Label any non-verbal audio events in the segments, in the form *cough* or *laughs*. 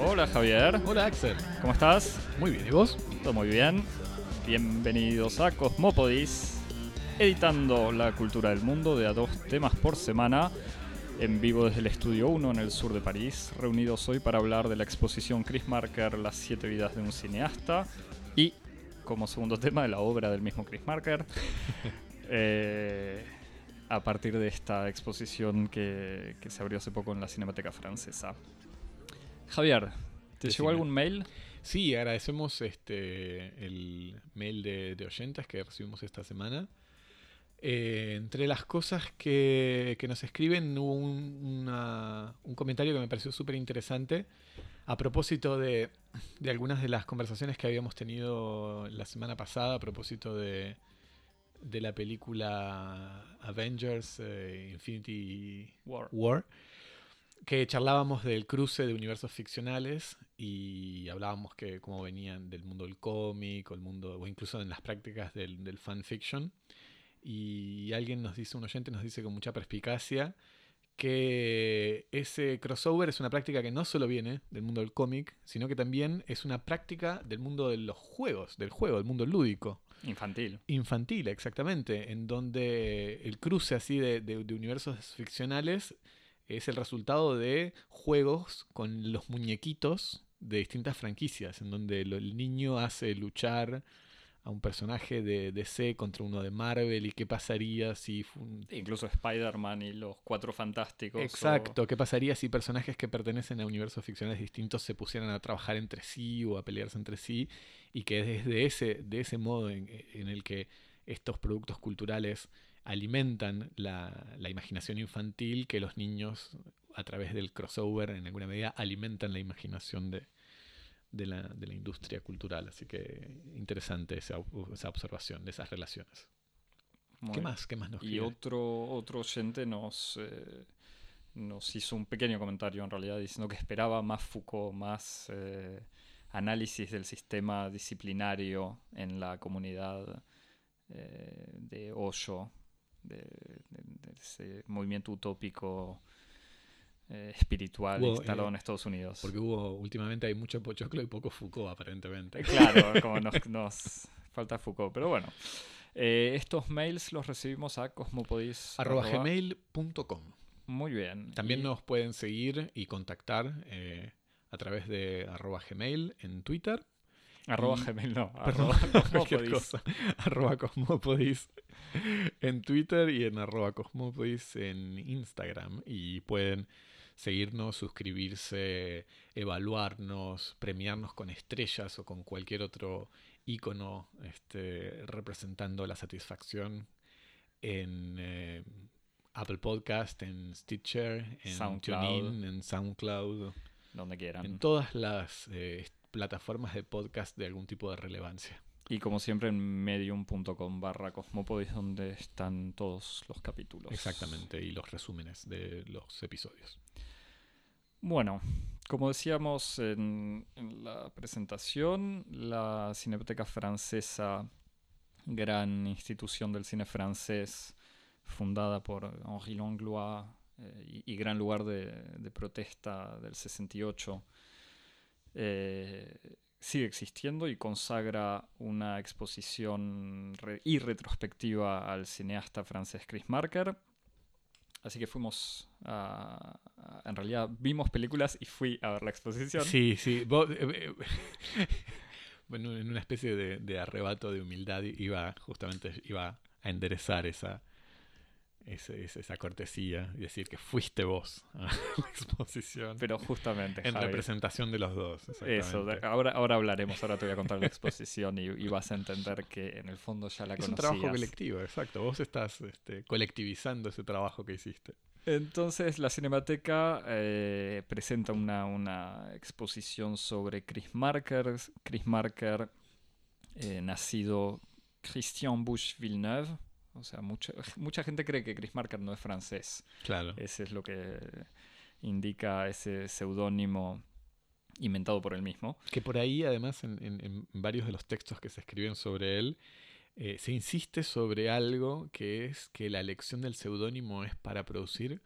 Hola Javier, Hola Axel. ¿cómo estás? Muy bien, ¿y vos? Todo muy bien. Bienvenidos a Cosmópodis, editando la cultura del mundo de a dos temas por semana, en vivo desde el Estudio 1 en el sur de París, reunidos hoy para hablar de la exposición Chris Marker, Las siete vidas de un cineasta, y como segundo tema de la obra del mismo Chris Marker, *laughs* eh, a partir de esta exposición que, que se abrió hace poco en la Cinemateca Francesa. Javier, ¿te llegó algún mail? Sí, agradecemos este el mail de, de oyentes que recibimos esta semana. Eh, entre las cosas que, que nos escriben hubo un, una- un comentario que me pareció súper interesante a propósito de, de algunas de las conversaciones que habíamos tenido la semana pasada a propósito de, de la película Avengers eh, Infinity War. War, que charlábamos del cruce de universos ficcionales y hablábamos que cómo venían del mundo del cómic o el mundo o incluso en las prácticas del, del fanfiction y alguien nos dice un oyente nos dice con mucha perspicacia que ese crossover es una práctica que no solo viene del mundo del cómic sino que también es una práctica del mundo de los juegos del juego del mundo lúdico Infantil. infantil, exactamente, en donde el cruce así de, de- de universos ficcionales es el resultado de juegos con los muñequitos de distintas franquicias, en donde el niño hace luchar a un personaje de DC contra uno de Marvel y qué pasaría si... un- Incluso Spider-Man y los Cuatro Fantásticos. o- Exacto, qué pasaría si personajes que pertenecen a universos ficcionales distintos se pusieran a trabajar entre sí o a pelearse entre sí y que desde ese, de ese modo en, en el que estos productos culturales alimentan la, la imaginación infantil, que los niños a través del crossover en alguna medida alimentan la imaginación de, de, la, de la industria cultural. Así que interesante esa, esa observación de esas relaciones. Muy ¿Qué más? ¿Qué más nos Y otro, otro oyente nos, eh, nos hizo un pequeño comentario en realidad diciendo que esperaba más Foucault, más eh, análisis del sistema disciplinario en la comunidad eh, de de- de ese movimiento utópico eh, espiritual Hubo, instalado eh, en Estados Unidos. Porque hubo, últimamente hay mucho pochoclo y poco Foucault, aparentemente. Claro, *laughs* como nos, nos falta Foucault. Pero bueno, eh, estos mails los recibimos a cosmopodis. arroba arroba- gmail.com. Muy bien. También Y- nos pueden seguir y contactar a través de arroba gmail en Twitter. Arroba y- Gmail, no. *laughs* Perdón, Arroba cualquier Cosmopodis. cosa. Arroba Cosmopodis en Twitter y en arroba Cosmopodis en Instagram. Y pueden seguirnos, suscribirse, evaluarnos, premiarnos con estrellas o con cualquier otro icono este, representando la satisfacción en eh, Apple Podcast, en Stitcher, en SoundCloud. TuneIn, en SoundCloud, Donde quieran. en todas las eh, plataformas de podcast de algún tipo de relevancia. Y como siempre en medium.com barra cosmopodis donde están todos los capítulos. Exactamente, y los resúmenes de los episodios. Bueno, como decíamos en, en la presentación, la Cineteca Francesa, gran institución del cine francés, fundada por Henri Langlois eh, y, y gran lugar de, de protesta del 68, eh, sigue existiendo y consagra una exposición re- y retrospectiva al cineasta francés Chris Marker. Así que fuimos a, En realidad vimos películas y fui a ver la exposición. Sí, sí. vos, eh, eh, *laughs* bueno, en una especie de, de arrebato de humildad iba justamente iba a enderezar esa, ese- esa cortesía y decir que fuiste vos a *laughs* la exposición. Pero justamente. en Javi, representación de los dos. Eso, ahora, ahora hablaremos, ahora te voy a contar la exposición y, y vas a entender que en el fondo ya la es un conocías. trabajo colectivo, exacto. Vos estás este, colectivizando ese trabajo que hiciste. Entonces la Cinemateca eh, presenta una, una exposición sobre Chris Marker. Chris Marker, eh, nacido Christian Bush Villeneuve. O sea, mucha, mucha gente cree que Chris Marker no es francés. Claro. Ese es lo que indica ese seudónimo inventado por él mismo. Que por ahí, además, en, en- en varios de los textos que se escriben sobre él, eh, se insiste sobre algo que es que la elección del seudónimo es para producir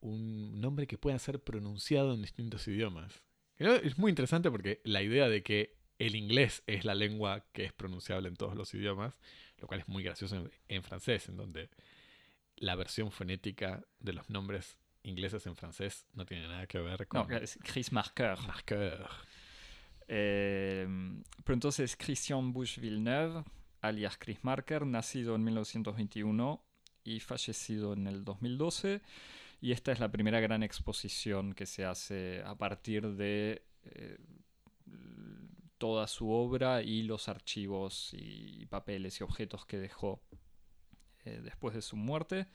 un nombre que pueda ser pronunciado en distintos idiomas. Es muy interesante porque la idea de que el inglés es la lengua que es pronunciable en todos los idiomas, lo cual es muy gracioso en, francés, en donde la versión fonética de los nombres ingleses en francés no tiene nada que ver con... No, es Chris Marker. Marker. Eh, pero entonces Christian Bush Villeneuve alias Chris Marker, nacido en 1921 y fallecido en el 2012. Y esta es la primera gran exposición que se hace a partir de eh, toda su obra y los archivos y papeles y objetos que dejó eh, después de su muerte.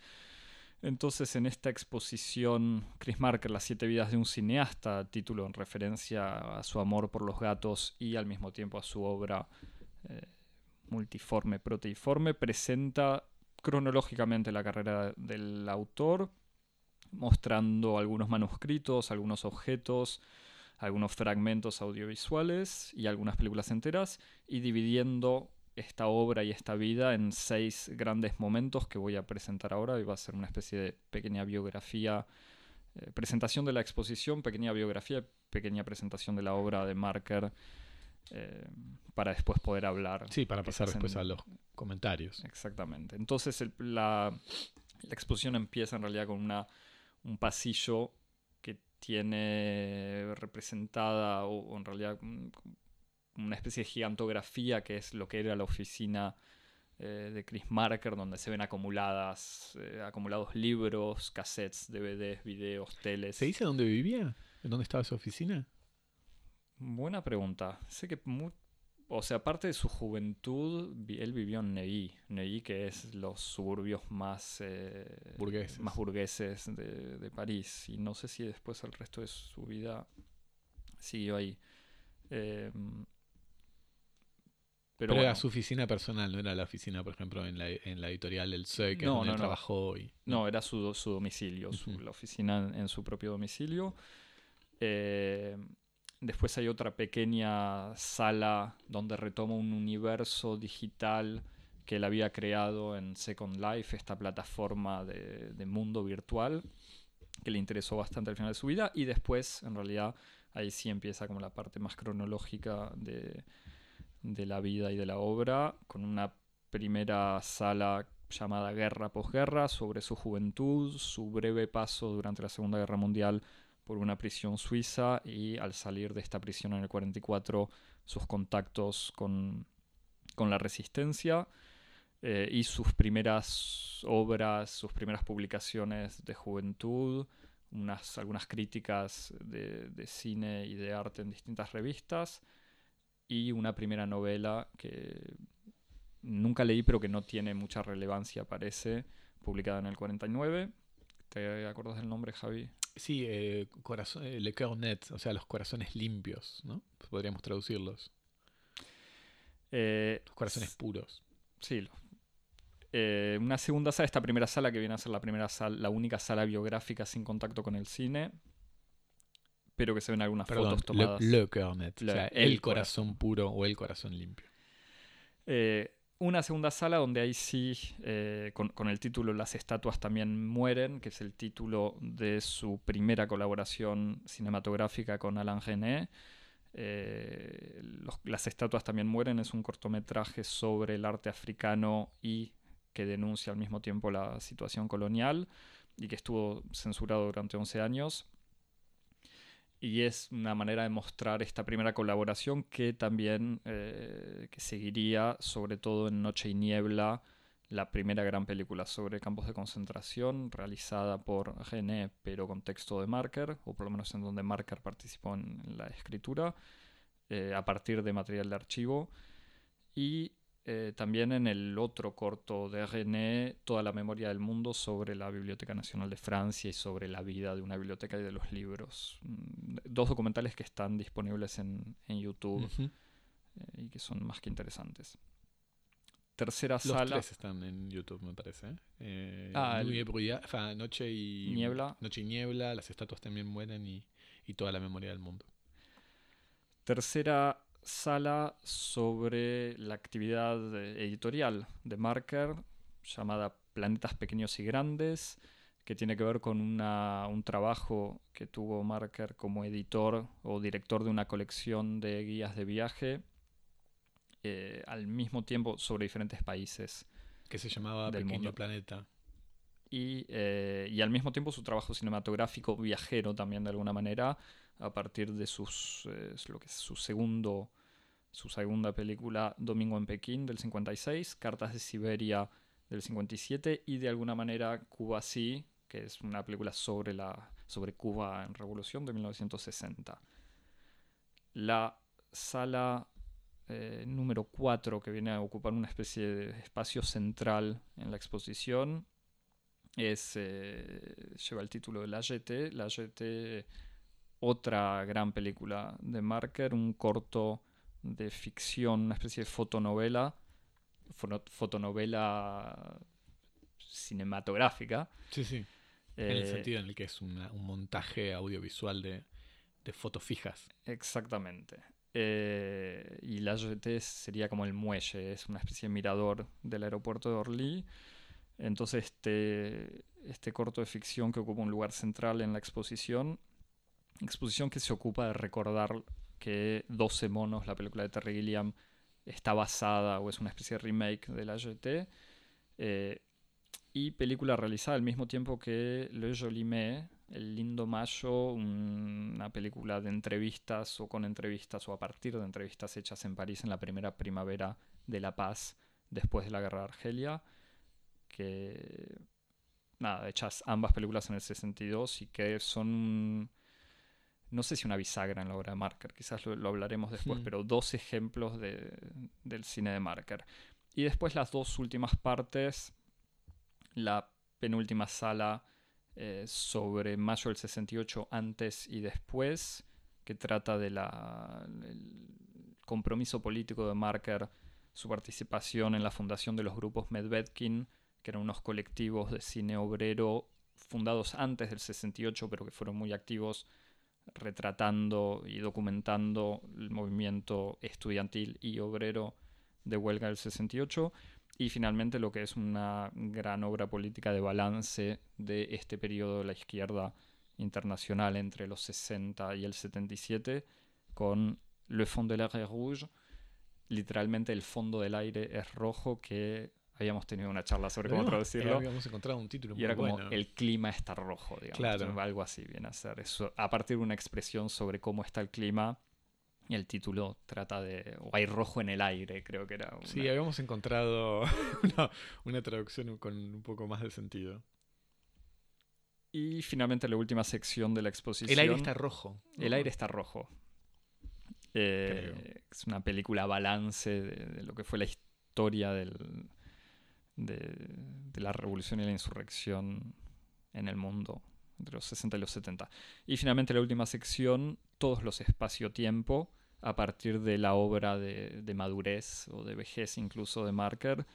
Entonces en esta exposición, Chris Marker, Las siete vidas de un cineasta, título en referencia a su amor por los gatos y al mismo tiempo a su obra eh, multiforme, proteiforme, presenta cronológicamente la carrera del autor, mostrando algunos manuscritos, algunos objetos, algunos fragmentos audiovisuales y algunas películas enteras, y dividiendo esta obra y esta vida en seis grandes momentos que voy a presentar ahora y va a ser una especie de pequeña biografía, eh, presentación de la exposición, pequeña biografía, pequeña presentación de la obra de Marker eh, para después poder hablar. Sí, para pasar después a los comentarios. Exactamente. Entonces la, exposición empieza en realidad con una, un pasillo tiene representada, o, en realidad una especie de gigantografía que es lo que era la oficina eh, de Chris Marker, donde se ven acumuladas, eh, acumulados libros, cassettes, DVDs, videos, teles. ¿Se dice dónde vivía? ¿En dónde estaba su oficina? Buena pregunta. Sé que, o sea, aparte de su juventud, él vivió en Neuilly. Neuilly, que es los suburbios más, eh, burgueses, más burgueses de, París. Y no sé si después el resto de su vida siguió ahí. Em, pero, era su oficina personal, no era la oficina, por ejemplo, en la, en la editorial del Seuil, que no, no, trabajó. Y, no, era su, su domicilio, la oficina en, su propio domicilio. Eh, Después hay otra pequeña sala donde retoma un universo digital que él había creado en Second Life, esta plataforma de, mundo virtual, que le interesó bastante al final de su vida. Y después, en realidad, ahí sí empieza como la parte más cronológica de, de la vida y de la obra, con una primera sala llamada Guerra posguerra sobre su juventud, su breve paso durante la Segunda Guerra Mundial por una prisión suiza y al salir de esta prisión en el 44 sus contactos con, la resistencia eh, y sus primeras obras, sus primeras publicaciones de juventud, unas, algunas críticas de, de, cine y de arte en distintas revistas y una primera novela que nunca leí pero que no tiene mucha relevancia parece, publicada en el 49. ¿Te acuerdas del nombre, Javi? Sí, eh, corazón, eh, le net, o sea, los corazones limpios, ¿no? Podríamos traducirlos. Eh, los corazones puros. Sí. Una segunda sala, esta primera sala que viene a ser la primera sala, la única sala biográfica sin contacto con el cine, pero que se ven algunas fotos tomadas. Le, o sea, el, corazón, puro o el corazón limpio. Eh, una segunda sala donde ahí sí, eh, con, el título Las estatuas también mueren, que es el título de su primera colaboración cinematográfica con Alain Gené. Eh, las estatuas también mueren es un cortometraje sobre el arte africano y que denuncia al mismo tiempo la situación colonial y que estuvo censurado durante 11 años y es una manera de mostrar esta primera colaboración que también eh, que seguiría sobre todo en Noche y Niebla, la primera gran película sobre campos de concentración realizada por René pero con texto de Marker, o por lo menos en donde Marker participó en, la escritura, eh, a partir de material de archivo. Y eh, también en el otro corto de René, Toda la memoria del mundo sobre la Biblioteca Nacional de Francia y sobre la vida de una biblioteca y de los libros. Mm, dos documentales que están disponibles en, YouTube eh, y que son más que interesantes. Tercera los sala. Tres están en YouTube, me parece. Eh, ah, Noche y Niebla. Noche y Niebla, las estatuas también mueren y, y toda la memoria del mundo. Tercera sala sobre la actividad eh, editorial de Marker llamada Planetas Pequeños y Grandes, que tiene que ver con una, un trabajo que tuvo Marker como editor o director de una colección de guías de viaje, eh, al mismo tiempo sobre diferentes países. Que se llamaba del Pequeño mundo. Planeta. Y, eh, y al mismo tiempo su trabajo cinematográfico viajero también de alguna manera, a partir de sus, eh, lo que es su segundo su segunda película Domingo en Pekín del 56, Cartas de Siberia del 57 y de alguna manera Cuba sí, que es una película sobre, la, sobre Cuba en revolución de 1960. La sala eh, número 4, que viene a ocupar una especie de espacio central en la exposición, es, eh, lleva el título de La Jetée. La Jetée, otra gran película de Marker, un corto de ficción, una especie de fotonovela, fotonovela cinematográfica. Sí, sí. en el Eh, sentido en el que es una- un montaje audiovisual de, de fotos fijas. Exactamente. Eh, y la Jetée sería como el muelle, es una especie de mirador del aeropuerto de Orly. Entonces este, este corto de ficción que ocupa un lugar central en la exposición, exposición que se ocupa de recordar que 12 monos, la película de Terry Gilliam, está basada o es una especie de remake de la Jetée. Eh, y película realizada al mismo tiempo que Le Joli Mai, El Lindo Mayo, un- una película de entrevistas o con entrevistas o a partir de entrevistas hechas en París en la primera primavera de la paz después de la guerra de Argelia, que nada, hechas ambas películas en el 62 y que son no sé si una bisagra en la obra de Marker, quizás lo, lo hablaremos después, Hmm. pero dos ejemplos de- del cine de Marker. Y después las dos últimas partes, la penúltima sala eh, sobre mayo del 68 antes y después, que trata del compromiso político de Marker, su participación en la fundación de los grupos Medvedkin, que eran unos colectivos de cine obrero fundados antes del 68, pero que fueron muy activos retratando y documentando el movimiento estudiantil y obrero de huelga del 68 y finalmente lo que es una gran obra política de balance de este periodo de la izquierda internacional entre los 60 y el 77 con Le Fond de l'air rouge, literalmente el fondo del aire es rojo que habíamos tenido una charla sobre cómo traducirlo Habíamos encontrado un título y muy era como bueno. el clima está rojo, digamos. Claro. Algo así viene a ser. Eso, a partir de una expresión sobre cómo está el clima, y el título trata de. O hay rojo en el aire, creo que era. Sí, una- habíamos encontrado *laughs* una, una traducción con un poco más de sentido. Y finalmente la última sección de la exposición. El aire está rojo. El aire está rojo. Eh, es una película balance de, de lo que fue la historia del, de, de la revolución y la insurrección en el mundo entre los 60 y los 70. Y finalmente la última sección, todos los espacio-tiempo, a partir de la obra de, de madurez o de vejez incluso de Marker.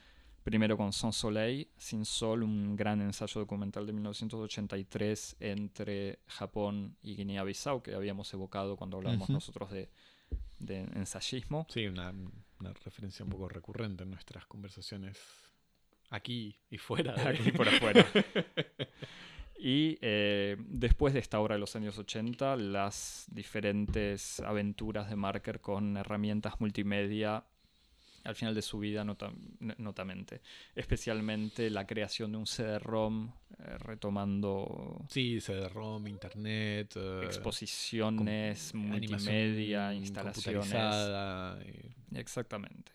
Primero con Sans Soleil, Sin Sol, un gran ensayo documental de 1983 entre Japón y Guinea-Bissau, que habíamos evocado cuando hablábamos nosotros de, de ensayismo. Sí, una, una referencia un poco recurrente en nuestras conversaciones aquí y fuera. de- aquí por afuera. *laughs* Y eh, después de esta obra de los años 80, las diferentes aventuras de Marker con herramientas multimedia al final de su vida nota- notamente. Especialmente la creación de un CD-ROM, eh, retomando Sí, CD-ROM, internet, eh, exposiciones, multimedia, instalaciones. eh, Exactamente.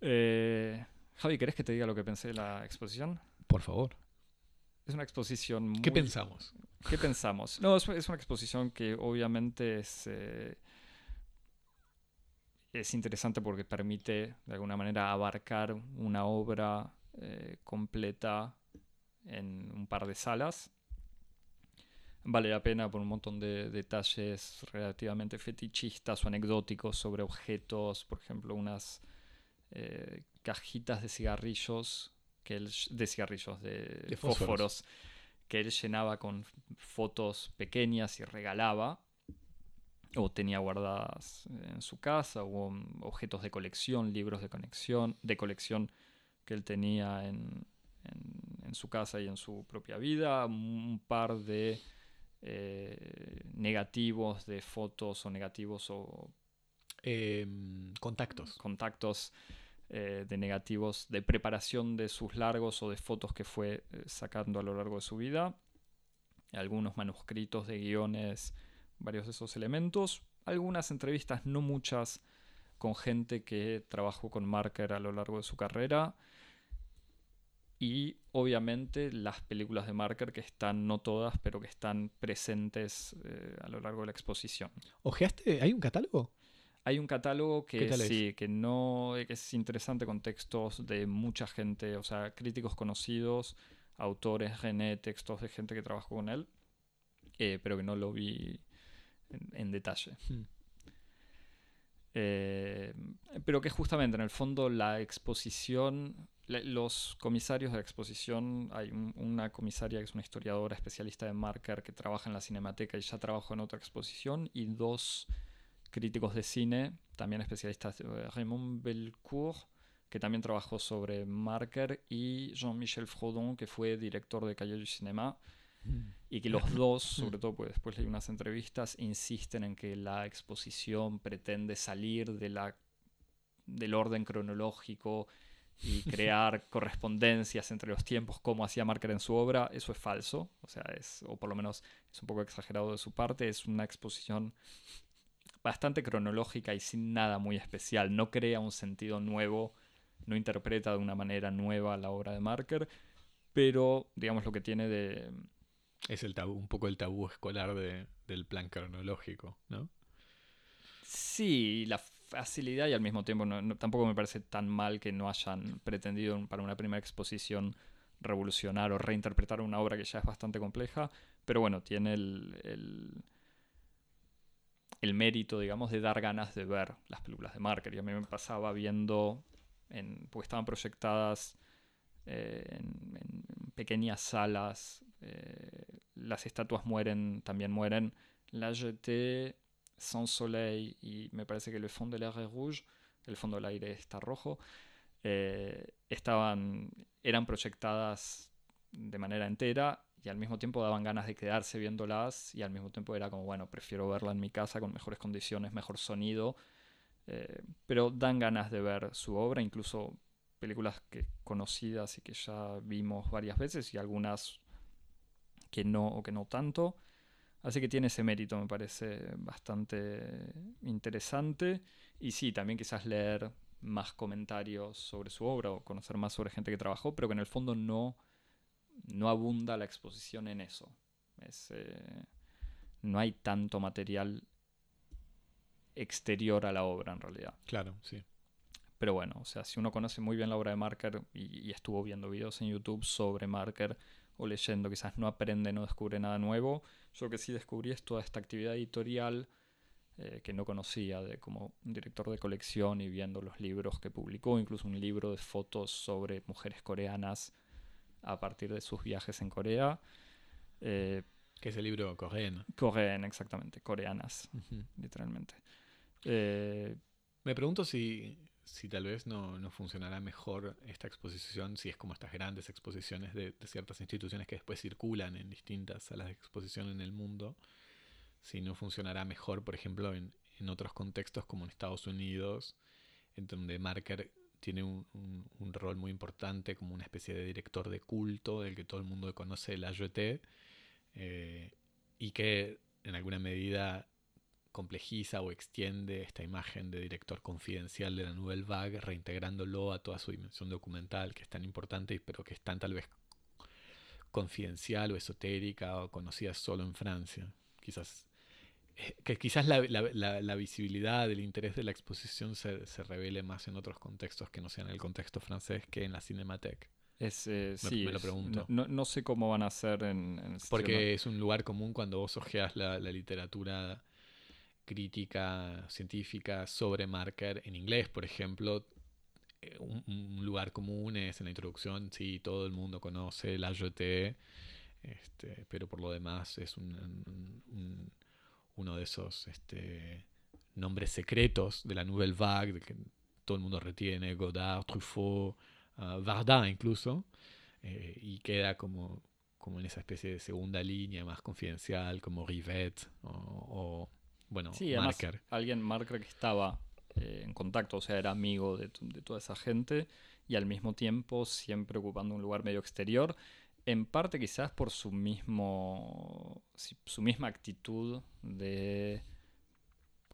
Eh, Javi, ¿querés que te diga lo que pensé de la exposición? Por favor. Es una exposición muy... ¿Qué pensamos? ¿Qué pensamos? No, es, es una exposición que obviamente es, eh, es interesante porque permite de alguna manera abarcar una obra eh, completa en un par de salas. Vale la pena por un montón de detalles relativamente fetichistas o anecdóticos sobre objetos, por ejemplo, unas eh, cajitas de cigarrillos, que él, de cigarrillos, de, De fósforos. fósforos, que él llenaba con fotos pequeñas y regalaba. o tenía guardadas en su casa, o objetos de colección, libros de colección, de colección que él tenía en, en, su casa y en su propia vida, un par de eh, negativos de fotos o negativos o em, contactos. Contactos eh, de negativos de preparación de sus largos o de fotos que fue eh, sacando a lo largo de su vida. Algunos manuscritos de guiones, varios de esos elementos. Algunas entrevistas, no muchas, con gente que trabajó con Marker a lo largo de su carrera. Y obviamente las películas de Marker que están, no todas, pero que están presentes eh, a lo largo de la exposición. ¿Ojeaste? ¿Hay un catálogo? Hay un catálogo que sí, que no que es interesante con textos de mucha gente, o sea, críticos conocidos, autores, René, textos de gente que trabajó con él, eh, pero que no lo vi en, detalle. Hmm. Eh, pero que justamente en el fondo la exposición, los comisarios de la exposición, hay una comisaria que es una historiadora especialista de Marker que trabaja en la Cinemateca y ya trabajó en otra exposición, y dos críticos de cine, también especialistas, eh, Raymond Belcourt, que también trabajó sobre Marker, y Jean-Michel Frodon, que fue director de Calle du Cinéma, mm. y que los dos, *laughs* sobre todo pues después leí unas entrevistas, insisten en que la exposición pretende salir de la, del orden cronológico y *laughs* crear correspondencias entre los tiempos como hacía Marker en su obra, eso es falso, o sea, es, o por lo menos es un poco exagerado de su parte, es una exposición bastante cronológica y sin nada muy especial. No crea un sentido nuevo, no interpreta de una manera nueva la obra de Marker, pero digamos lo que tiene de... Es el tabú, un poco el tabú escolar del plan cronológico, ¿no? Sí, la facilidad y al mismo tiempo tampoco me parece tan mal que no hayan pretendido para una primera exposición revolucionar o reinterpretar una obra que ya es bastante compleja, pero bueno, tiene el el mérito, digamos, de dar ganas de ver las películas de Marker. Y a mí me pasaba viendo, en, porque estaban proyectadas eh, en, pequeñas salas, eh, las estatuas mueren, también mueren. La Jetée, Sans Soleil y me parece que Le Fond de l'air rouge, el fondo del aire está rojo, eh, estaban, eran proyectadas de manera entera y al mismo tiempo daban ganas de quedarse viéndolas y al mismo tiempo era como, bueno, prefiero verla en mi casa con mejores condiciones, mejor sonido, eh, pero dan ganas de ver su obra, incluso películas que conocidas y que ya vimos varias veces y algunas que no o que no tanto. Así que tiene ese mérito, me parece bastante interesante. Y sí, también quizás leer más comentarios sobre su obra o conocer más sobre gente que trabajó, pero que en el fondo no no abunda la exposición en eso. Eh, no hay tanto material exterior a la obra en realidad. Claro, sí. Pero bueno, o sea, si uno conoce muy bien la obra de Marker y, estuvo viendo videos en YouTube sobre Marker o leyendo, quizás no aprende, no descubre nada nuevo. Yo que sí descubrí es toda esta actividad editorial eh, que no conocía de como director de colección y viendo los libros que publicó, incluso un libro de fotos sobre mujeres coreanas a partir de sus viajes en Corea. Eh, que es el libro coreano. Coreano, exactamente, coreanas, literalmente. Eh, Me pregunto si, si tal vez no, no, funcionará mejor esta exposición, si es como estas grandes exposiciones de, ciertas instituciones que después circulan en distintas salas de exposición en el mundo, si no funcionará mejor, por ejemplo, en, en otros contextos como en Estados Unidos, en donde Marker tiene un, rol muy importante como una especie de director de culto del que todo el mundo conoce la AJT eh, y que en alguna medida complejiza o extiende esta imagen de director confidencial de la Nouvelle Vague, reintegrándolo a toda su dimensión documental, que es tan importante, pero que es tan tal vez confidencial o esotérica o conocida solo en Francia. Quizás que quizás la, la, la, visibilidad, el interés de la exposición se, se, revele más en otros contextos que no sean el contexto francés que en la Cinemateca. Es, eh, me, sí, lo pregunto. No, no, sé cómo van a hacer en, en Porque es un lugar común cuando vos ojeas la, literatura crítica científica sobre Marker en inglés, por ejemplo. Eh, un, lugar común es en la introducción, sí, todo el mundo conoce la JT, este, pero por lo demás es un uno de esos este, nombres secretos de la Nouvelle Vague, que todo el mundo retiene, Godard, Truffaut, uh, Varda incluso, eh, y queda como, como en esa especie de segunda línea más confidencial, como Rivet o, bueno, Marker. alguien, Marker, que estaba eh, en contacto, o sea, era amigo de, de toda esa gente y al mismo tiempo siempre ocupando un lugar medio exterior en parte quizás por su mismo su misma actitud de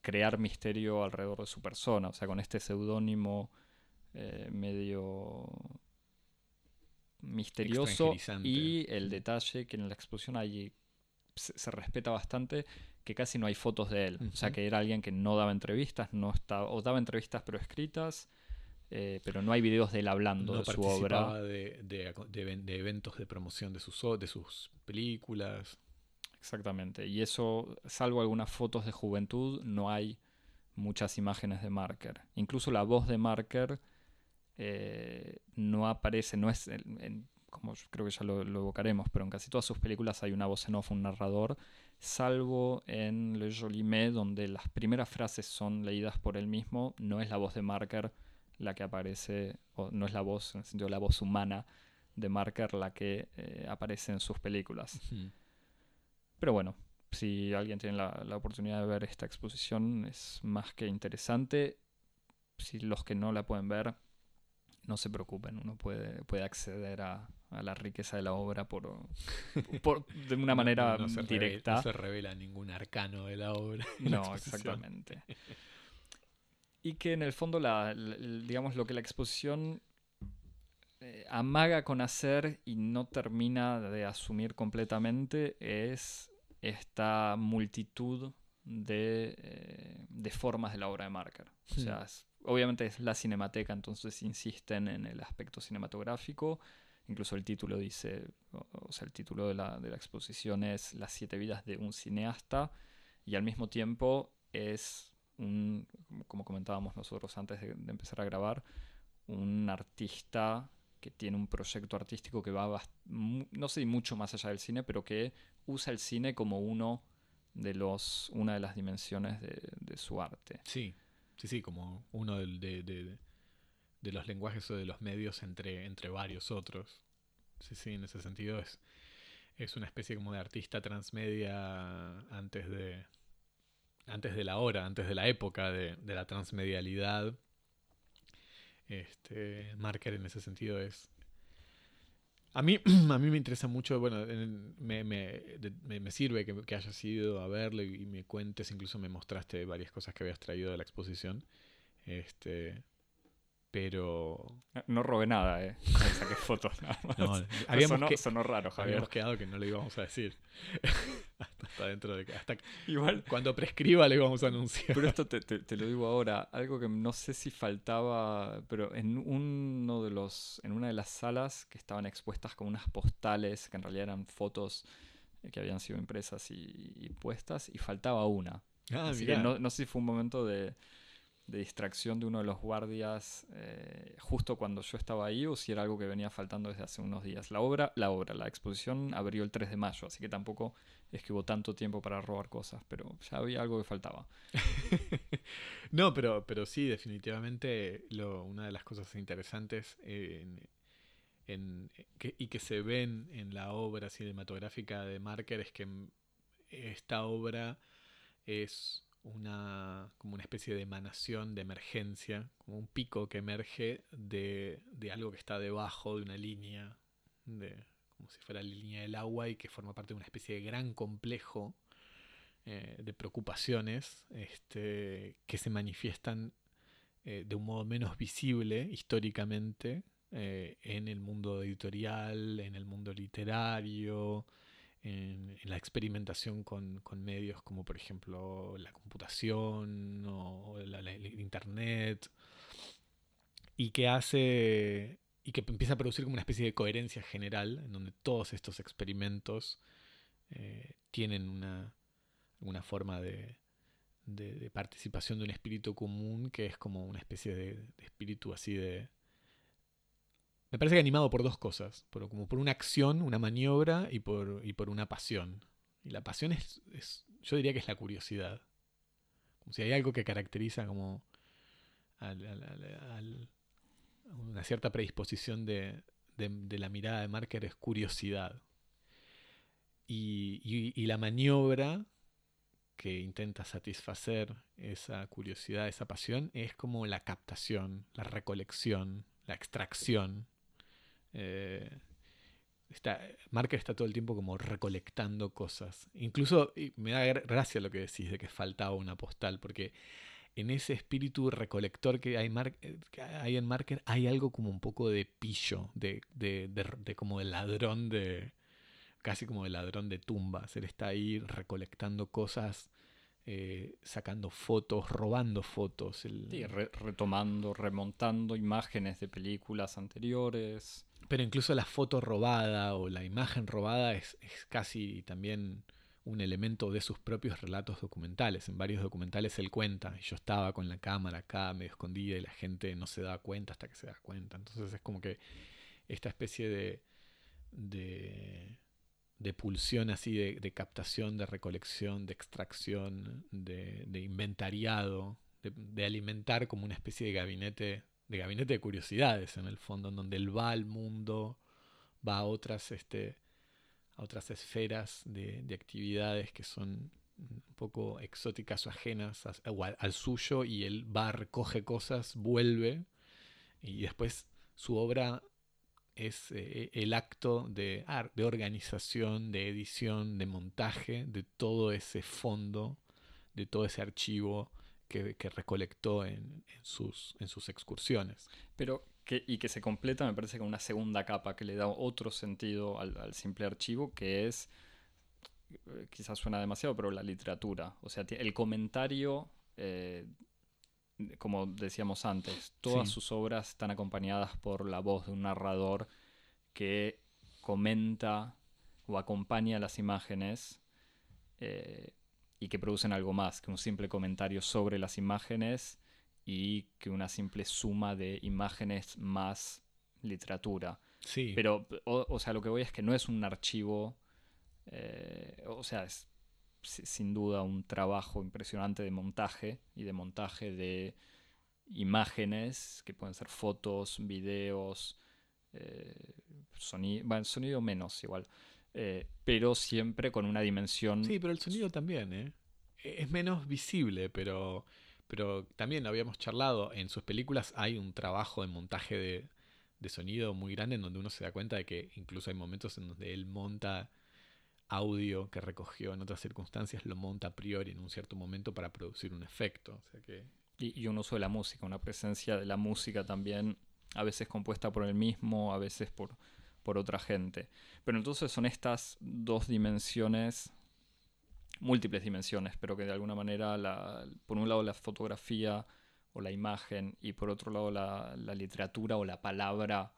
crear misterio alrededor de su persona, o sea, con este seudónimo eh, medio misterioso y el detalle que en la exposición hay se, respeta bastante que casi no hay fotos de él, o sea, que era alguien que no daba entrevistas, no estaba o daba entrevistas pero escritas eh, pero no hay videos de él hablando de su obra. De, de, de, eventos de promoción de sus, de sus películas. Exactamente. Y eso, salvo algunas fotos de juventud, no hay muchas imágenes de Marker. Incluso la voz de Marker eh, no aparece, no es, como creo que ya lo, lo, evocaremos, pero en casi todas sus películas hay una voz en off, un narrador, salvo en Le Jolimet, donde las primeras frases son leídas por él mismo, no es la voz de Marker la que aparece, o no es la voz, en el sentido de la voz humana de Marker la que eh, aparece en sus películas. Pero bueno, si alguien tiene la, la, oportunidad de ver esta exposición, es más que interesante. Si los que no la pueden ver, no se preocupen, uno puede, puede acceder a, a la riqueza de la obra por, *laughs* por de una manera directa. no se revela ningún arcano de la obra. No, exactamente *laughs* y que en el fondo la, digamos lo que la exposición eh, amaga con hacer y no termina de asumir completamente es esta multitud de, eh, de formas de la obra de Marker. O sea, obviamente es la cinemateca, entonces insisten en el aspecto cinematográfico. Incluso el título dice, o, sea, el título de la, de la exposición es Las siete vidas de un cineasta y al mismo tiempo es un, como comentábamos nosotros antes de, empezar a grabar, un artista que tiene un proyecto artístico que va, no sé, mucho más allá del cine, pero que usa el cine como uno de los, una de las dimensiones de, su arte. Sí, sí, sí, como uno de, de, de, los lenguajes o de los medios entre, entre varios otros. Sí, sí, en ese sentido es, es una especie como de artista transmedia antes de, antes de la hora, antes de la época de, la transmedialidad. Este, Marker en ese sentido es... A mí, *clears throat* a mí me interesa mucho, bueno, me, me, me, sirve que, que, hayas ido a verlo y, me cuentes, incluso me mostraste varias cosas que habías traído de la exposición. Este, pero. No robé nada, ¿eh? Saqué fotos nada *laughs* más. No, habíamos que, sonó raro, Javier. Habíamos quedado que no le íbamos a decir. Hasta, dentro de. Hasta Igual. Cuando prescriba le íbamos a anunciar. Pero esto te, te, lo digo ahora. Algo que no sé si faltaba. Pero en uno de los. En una de las salas que estaban expuestas con unas postales que en realidad eran fotos eh, que habían sido impresas y, puestas. Y faltaba una. Ah, Así que no, no sé si fue un momento de de distracción de uno de los guardias eh, justo cuando yo estaba ahí o si era algo que venía faltando desde hace unos días. La obra, la obra, la exposición abrió el 3 de mayo, así que tampoco es que hubo tanto tiempo para robar cosas, pero ya había algo que faltaba. *laughs* no, pero, pero sí, definitivamente una de las cosas interesantes en, y que se ven en la obra cinematográfica de Marker es que esta obra es una, como una especie de emanación de emergencia, como un pico que emerge de, de algo que está debajo de una línea, de, como si fuera la línea del agua y que forma parte de una especie de gran complejo eh, de preocupaciones este, que se manifiestan eh, de un modo menos visible históricamente eh, en el mundo editorial, en el mundo literario, en, la experimentación con, con, medios como por ejemplo la computación o el internet y que hace y que empieza a producir como una especie de coherencia general en donde todos estos experimentos eh, tienen una, una forma de, de, participación de un espíritu común que es como una especie de espíritu así de, me parece que animado por dos cosas, como por una acción, una maniobra y por, y por una pasión. Y la pasión es, yo diría que es la curiosidad. Como si hay algo que caracteriza como una cierta predisposición de, la mirada de Marker es curiosidad. y, la maniobra que intenta satisfacer esa curiosidad, esa pasión, es como la captación, la recolección, la extracción. Eh, está, Marker está todo el tiempo como recolectando cosas. Incluso me da gracia lo que decís de que faltaba una postal, porque en ese espíritu recolector que hay, hay en Marker hay algo como un poco de pillo, de, de, de, como de ladrón de... casi como de ladrón de tumbas. Él está ahí recolectando cosas eh, sacando fotos, robando fotos. Sí, retomando, remontando imágenes de películas anteriores. Pero incluso la foto robada o la imagen robada es, casi también un elemento de sus propios relatos documentales. En varios documentales él cuenta, yo estaba con la cámara acá, medio escondida, y la gente no se da cuenta hasta que se da cuenta. Entonces es como que esta especie de, de de pulsión así, de, captación, de recolección, de extracción, de, inventariado, de, alimentar como una especie de gabinete, de gabinete de curiosidades en el fondo, en donde él va al mundo, va a otras, este, a otras esferas de, actividades que son un poco exóticas o ajenas al suyo y él va, recoge cosas, vuelve y después su obra es eh, el acto de, de organización, de edición, de montaje de todo ese fondo, de todo ese archivo que, recolectó en, sus, en sus excursiones. Pero que, y que se completa, me parece, con una segunda capa que le da otro sentido al, simple archivo, que es, eh, quizás suena demasiado, pero la literatura. O sea, el comentario eh, como decíamos antes, todas sus obras están acompañadas por la voz de un narrador que comenta o acompaña las imágenes eh, y que producen algo más que un simple comentario sobre las imágenes y que una simple suma de imágenes más literatura. Sí. Pero, o, sea, lo que voy es que no es un archivo, eh, o sea, es sin duda un trabajo impresionante de montaje y de montaje de imágenes, que pueden ser fotos, videos, eh, sonido, bueno, sonido menos igual, eh, pero siempre con una dimensión... Sí, pero el sonido también, ¿eh? Es menos visible, pero, pero también habíamos charlado, en sus películas hay un trabajo de montaje de, de sonido muy grande en donde uno se da cuenta de que incluso hay momentos en donde él monta audio que recogió en otras circunstancias lo monta a priori en un cierto momento para producir un efecto. Que... y, un uso de la música, una presencia de la música también, a veces compuesta por él mismo, a veces por, por otra gente. Pero entonces son estas dos dimensiones, múltiples dimensiones, pero que de alguna manera, por un lado la fotografía o la imagen y por otro lado la, la literatura o la palabra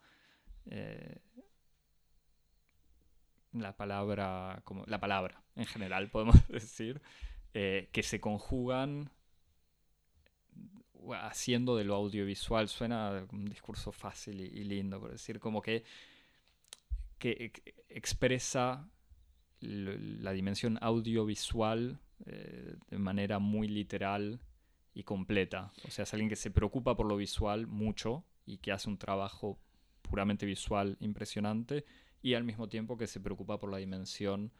eh, la palabra, como la palabra en general, *laughs* podemos decir, eh, que se conjugan haciendo de lo audiovisual. Suena un discurso fácil y, lindo, por decir, como que, que expresa la dimensión audiovisual eh, de manera muy literal y completa. O sea, es alguien que se preocupa por lo visual mucho y que hace un trabajo puramente visual impresionante y al mismo tiempo que se preocupa por la dimensión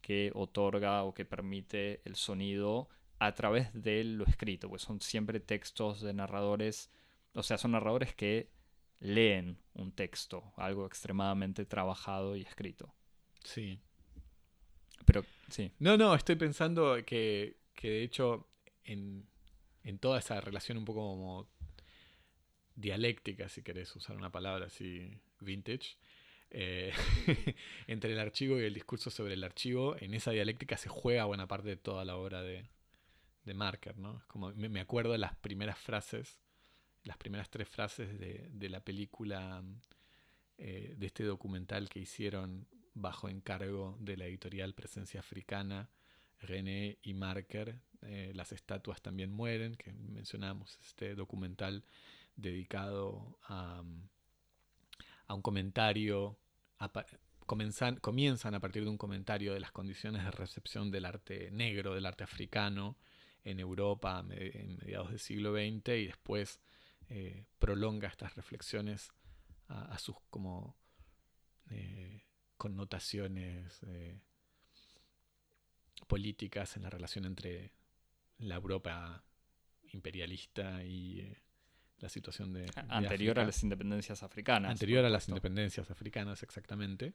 que otorga o que permite el sonido a través de lo escrito, pues son siempre textos de narradores, o sea, son narradores que leen un texto, algo extremadamente trabajado y escrito. Sí. Pero, sí. No, no, estoy pensando que, que de hecho en, en toda esa relación un poco como dialéctica, si querés usar una palabra así vintage, eh, *laughs* entre el archivo y el discurso sobre el archivo, en esa dialéctica se juega buena parte de toda la obra de, de Marker, ¿no? como, me, acuerdo de las primeras frases, las primeras tres frases de, la película, eh, de este documental que hicieron bajo encargo de la editorial Presencia Africana, René y Marker, eh, Las estatuas también mueren, que mencionamos, este documental dedicado a, a un comentario comienzan a partir de un comentario de las condiciones de recepción del arte negro, del arte africano en Europa en mediados del siglo XX y después eh, prolonga estas reflexiones a, sus como eh, connotaciones eh, políticas en la relación entre la Europa imperialista y la situación de... Anterior a las independencias africanas. Anterior a las independencias africanas, exactamente.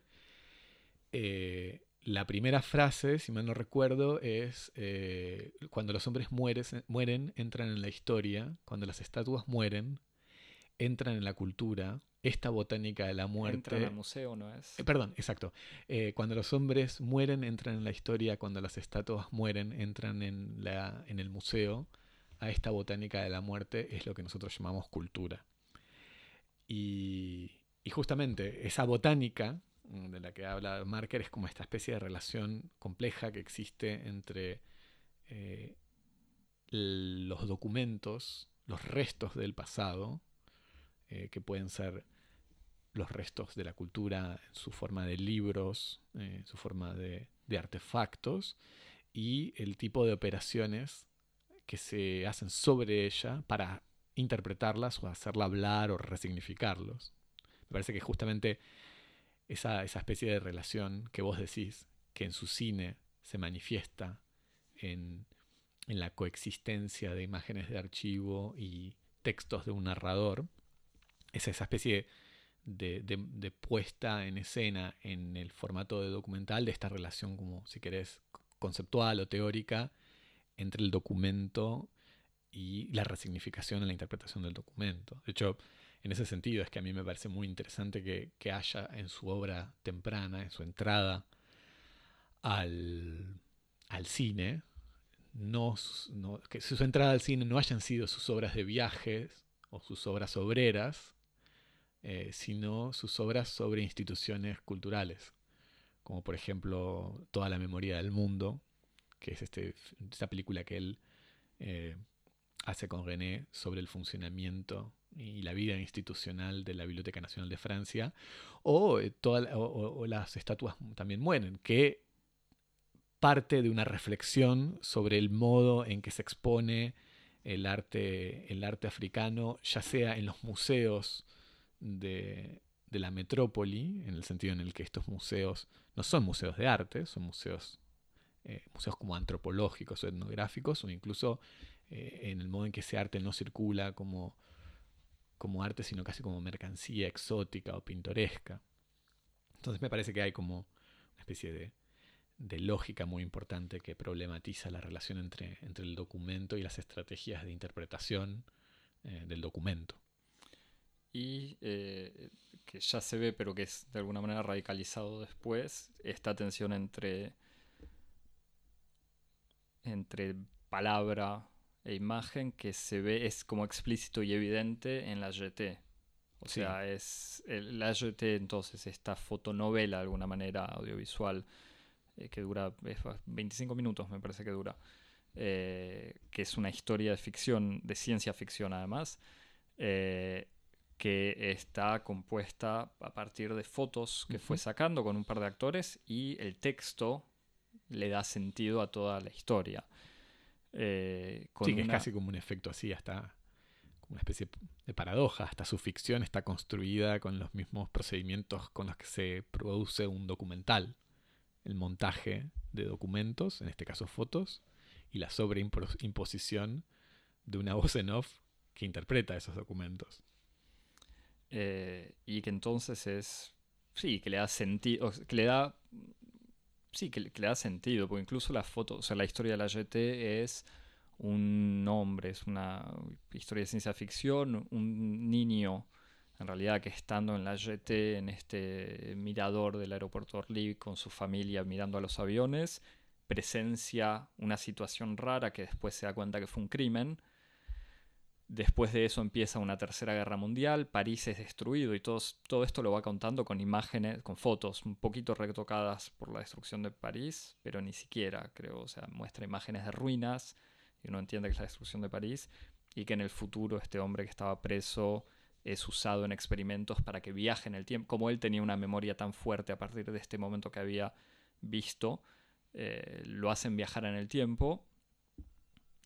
Eh, la primera frase, si mal no recuerdo, es eh, cuando los hombres mueren, entran en la historia, cuando las estatuas mueren, entran en la cultura, esta botánica de la muerte... Entran al museo, ¿no es? Eh, perdón, exacto. cuando los hombres mueren, entran en la historia, cuando las estatuas mueren, entran en, la, en el museo a esta botánica de la muerte es lo que nosotros llamamos cultura. Y, justamente esa botánica mm, de la que habla Marker es como esta especie de relación compleja que existe entre eh, los documentos, los restos del pasado, eh, que pueden ser los restos de la cultura en su forma de libros, eh, en su forma de, de artefactos, y el tipo de operaciones que se hacen sobre ella para interpretarlas o hacerla hablar o resignificarlos. Me parece que justamente esa, especie de relación que vos decís, que en su cine se manifiesta en, la coexistencia de imágenes de archivo y textos de un narrador, es esa especie de, de, puesta en escena en el formato de documental de esta relación como, si querés, conceptual o teórica entre el documento y la resignificación en la interpretación del documento. De hecho, en ese sentido es que a mí me parece muy interesante que, haya en su obra temprana, en su entrada al, cine, no, que su entrada al cine no hayan sido sus obras de viajes o sus obras obreras, eh, sino sus obras sobre instituciones culturales, como por ejemplo toda la memoria del mundo, que es este, esta película que él eh, hace con René sobre el funcionamiento y la vida institucional de la Biblioteca Nacional de Francia, o, eh, las estatuas también mueren, que parte de una reflexión sobre el modo en que se expone el arte, el arte africano, ya sea en los museos de, de la metrópoli, en el sentido en el que estos museos no son museos de arte, son museos eh, museos como antropológicos o etnográficos, o incluso eh, en el modo en que ese arte no circula como, como arte, sino casi como mercancía exótica o pintoresca. Entonces me parece que hay como una especie de, de lógica muy importante que problematiza la relación entre, entre el documento y las estrategias de interpretación eh, del documento. Y que ya se ve, pero que es de alguna manera radicalizado después, esta tensión entre entre palabra e imagen que se ve, es como explícito y evidente en la GT. O sea, es la GT entonces, esta fotonovela de alguna manera audiovisual eh, que dura 25 minutos, me parece que dura, eh, que es una historia de ficción, de ciencia ficción además, eh, que está compuesta a partir de fotos que fue sacando con un par de actores y el texto le da sentido a toda la historia. Eh, sí, que es casi como un efecto así, hasta como una especie de paradoja, hasta su ficción está construida con los mismos procedimientos con los que se produce un documental. El montaje de documentos, en este caso fotos, y la sobreimposición de una voz en off que interpreta esos documentos. Eh, y que entonces es, sí, que le da sentido, que le da sí, que, le da sentido, porque incluso la foto, o sea, la historia de la GT es un hombre, es una historia de ciencia ficción, un niño en realidad que estando en la GT, en este mirador del aeropuerto Orly con su familia mirando a los aviones, presencia una situación rara que después se da cuenta que fue un crimen Después de eso empieza una tercera guerra mundial, París es destruido y todo, esto lo va contando con imágenes, con fotos un poquito retocadas por la destrucción de París, pero ni siquiera, creo, o sea, muestra imágenes de ruinas y uno entiende que es la destrucción de París y que en el futuro este hombre que estaba preso es usado en experimentos para que viaje en el tiempo. Como él tenía una memoria tan fuerte a partir de este momento que había visto, eh, lo hacen viajar en el tiempo.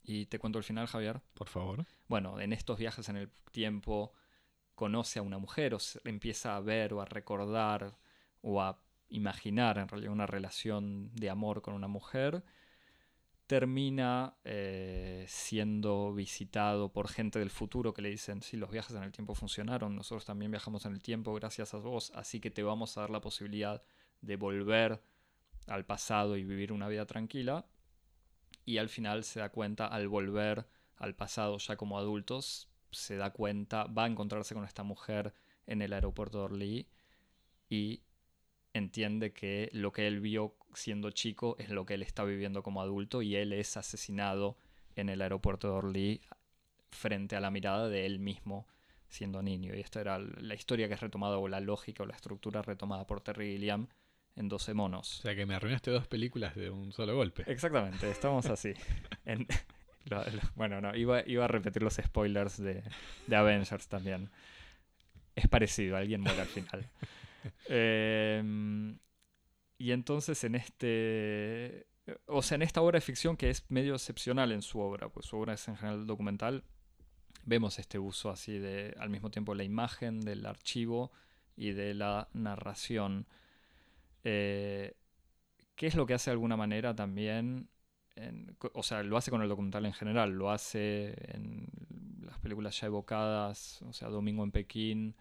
Y te cuento el final, Javier. Por favor. Bueno, en estos viajes en el tiempo conoce a una mujer o empieza a ver o a recordar o a imaginar en realidad una relación de amor con una mujer termina eh, siendo visitado por gente del futuro que le dicen, sí, los viajes en el tiempo funcionaron, nosotros también viajamos en el tiempo gracias a vos, así que te vamos a dar la posibilidad de volver al pasado y vivir una vida tranquila. Y al final se da cuenta, al volver al pasado ya como adultos, se da cuenta, va a encontrarse con esta mujer en el aeropuerto de Orly y entiende que lo que él vio siendo chico es lo que él está viviendo como adulto y él es asesinado en el aeropuerto de Orly frente a la mirada de él mismo siendo niño. Y esta era la historia que es retomada o la lógica o la estructura retomada por Terry Gilliam en 12 monos. O sea que me arruinaste dos películas de un solo golpe. Exactamente, estamos así. *laughs* bueno, no, iba, iba, a repetir los spoilers de, de Avengers también. Es parecido, alguien muere al final. *laughs* Em, y entonces en este. O sea, en esta obra de ficción que es medio excepcional en su obra, pues su obra es en general documental, vemos este uso así de al mismo tiempo la imagen, del archivo y de la narración. Eh, ¿Qué es lo que hace de alguna manera también? o sea, lo hace con el documental en general, lo hace en las películas ya evocadas, o sea, Domingo en Pekín,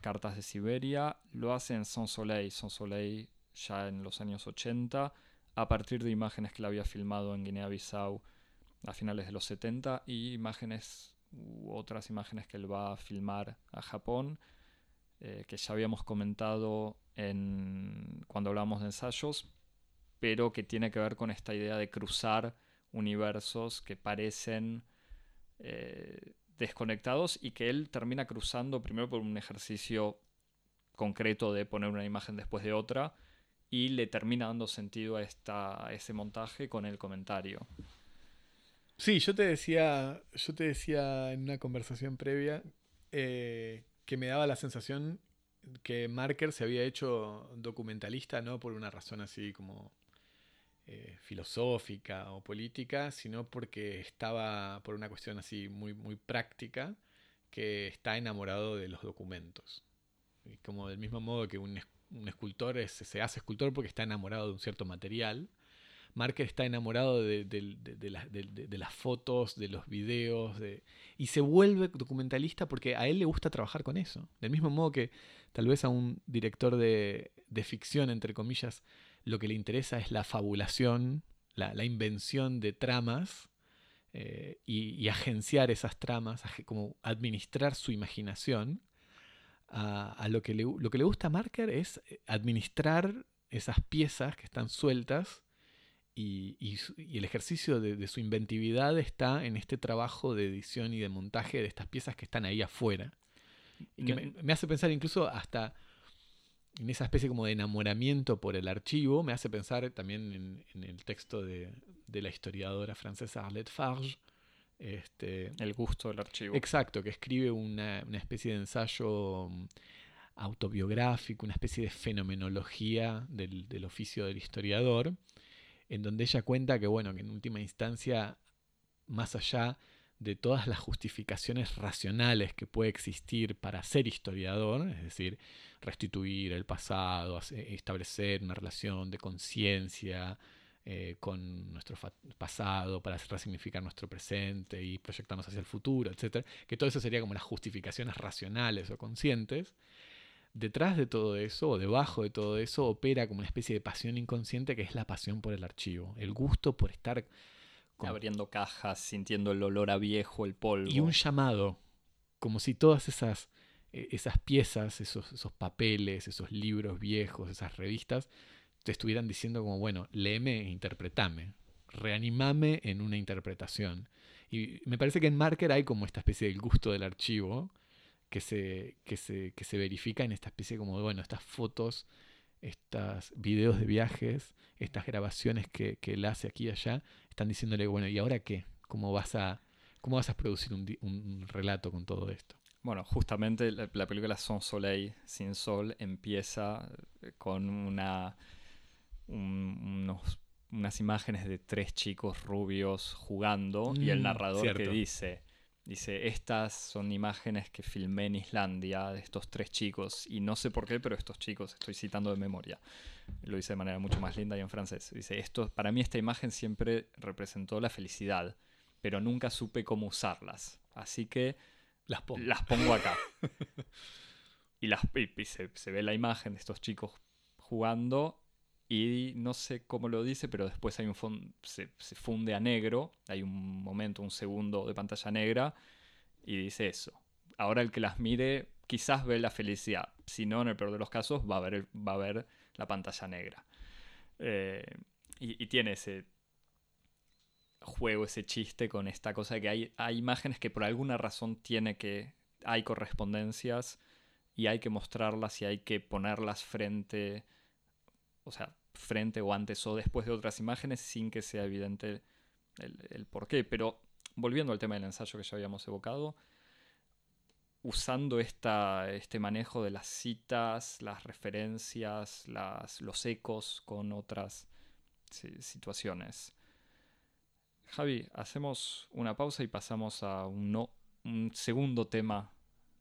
Cartas de Siberia, lo hace en Son Soleil, Son Soleil ya en los años 80, a partir de imágenes que la había filmado en Guinea-Bissau a finales de los 70 y imágenes u otras imágenes que él va a filmar a Japón, eh, que ya habíamos comentado en, cuando hablábamos de ensayos, pero que tiene que ver con esta idea de cruzar universos que parecen eh, desconectados y que él termina cruzando primero por un ejercicio concreto de poner una imagen después de otra y le termina dando sentido a, esta, ese montaje con el comentario. Sí, yo te decía, yo te decía en una conversación previa eh, que me daba la sensación que Marker se había hecho documentalista no por una razón así como eh, filosófica o política, sino porque estaba por una cuestión así muy, muy práctica, que está enamorado de los documentos. Como del mismo modo que un, escultor se hace escultor porque está enamorado de un cierto material, Marker está enamorado de, las fotos, de los videos, y se vuelve documentalista porque a él le gusta trabajar con eso. Del mismo modo que tal vez a un director de, ficción, entre comillas, lo que le interesa es la fabulación, la, invención de tramas eh, y, agenciar esas tramas, como administrar su imaginación. A, lo, que le, lo que le gusta a Marker es eh, administrar esas piezas que están sueltas y, el ejercicio de, su inventividad está en este trabajo de edición y de montaje de estas piezas que están ahí afuera. Y que me, me hace pensar incluso hasta en esa especie como de enamoramiento por el archivo, me hace pensar también en, el texto de, la historiadora francesa Arlette Farge. Este, el gusto del archivo. Exacto, que escribe una, especie de ensayo mm, autobiográfico, una especie de fenomenología del, del, oficio del historiador, en donde ella cuenta que, bueno, que en última instancia, más allá de todas las justificaciones racionales que puede existir para ser historiador, es decir, restituir el pasado, establecer una relación de conciencia eh, con nuestro pasado para resignificar nuestro presente y proyectarnos hacia el futuro, etc. Que todo eso sería como las justificaciones racionales o conscientes. Detrás de todo eso, o debajo de todo eso, opera como una especie de pasión inconsciente que es la pasión por el archivo, el gusto por estar abriendo cajas, sintiendo el olor a viejo, el polvo. Y un llamado, como si todas esas e, esas piezas, esos, esos papeles, esos libros viejos, esas revistas, te estuvieran diciendo como, bueno, léeme e interpretame, reanimame en una interpretación. Y me parece que en Marker hay como esta especie del gusto del archivo que se, que se, que se verifica en esta especie como, bueno, estas fotos, estos videos de viajes, estas grabaciones que, que él hace aquí y allá, están diciéndole, bueno, ¿y ahora qué? ¿Cómo vas a, cómo vas a producir un, un relato con todo esto? Bueno, justamente la, la película Son Soleil, Sin Sol, empieza eh, con una, un- unos- unas imágenes de tres chicos rubios jugando y el Mm, narrador que cierto. dice, dice, estas son imágenes que filmé en Islandia de estos tres chicos y no sé por qué, pero estos chicos, estoy citando de memoria, lo dice de manera mucho más linda y en francés, dice, esto, para mí esta imagen siempre representó la felicidad, pero nunca supe cómo usarlas, así que Las pongo. las pongo acá. *laughs* y las, y- y se, se ve la imagen de estos chicos jugando y no sé cómo lo dice, pero después hay un fon- se, funde a negro, hay un momento, un segundo de pantalla negra y dice eso. Ahora el que las mire quizás ve la felicidad, si no, en el peor de los casos va a ver, va a ver la pantalla negra. Eh, y, y tiene ese juego, ese chiste con esta cosa de que hay, hay imágenes que por alguna razón tiene que. hay correspondencias y hay que mostrarlas y hay que ponerlas frente. O sea, frente o antes o después de otras imágenes sin que sea evidente el, el por qué. Pero volviendo al tema del ensayo que ya habíamos evocado, usando esta, este manejo de las citas, las referencias, los ecos con otras si- situaciones. Javi, hacemos una pausa y pasamos a un, no- un segundo tema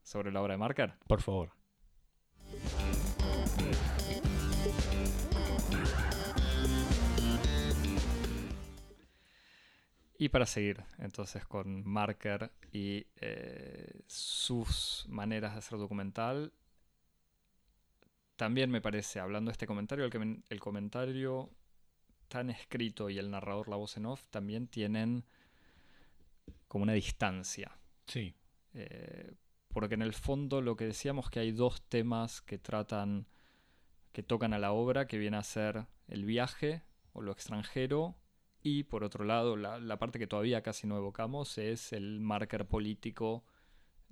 sobre la obra de Marker. Por favor. Y para seguir entonces con Marker y eh, sus maneras de hacer documental, también me parece, hablando de este comentario, el, que el comentario tan escrito y el narrador, la voz en off, también tienen como una distancia. Sí. Eh, porque en el fondo lo que decíamos que hay dos temas que tratan, que tocan a la obra, que viene a ser el viaje o lo extranjero, y por otro lado, la, la parte que todavía casi no evocamos es el marker político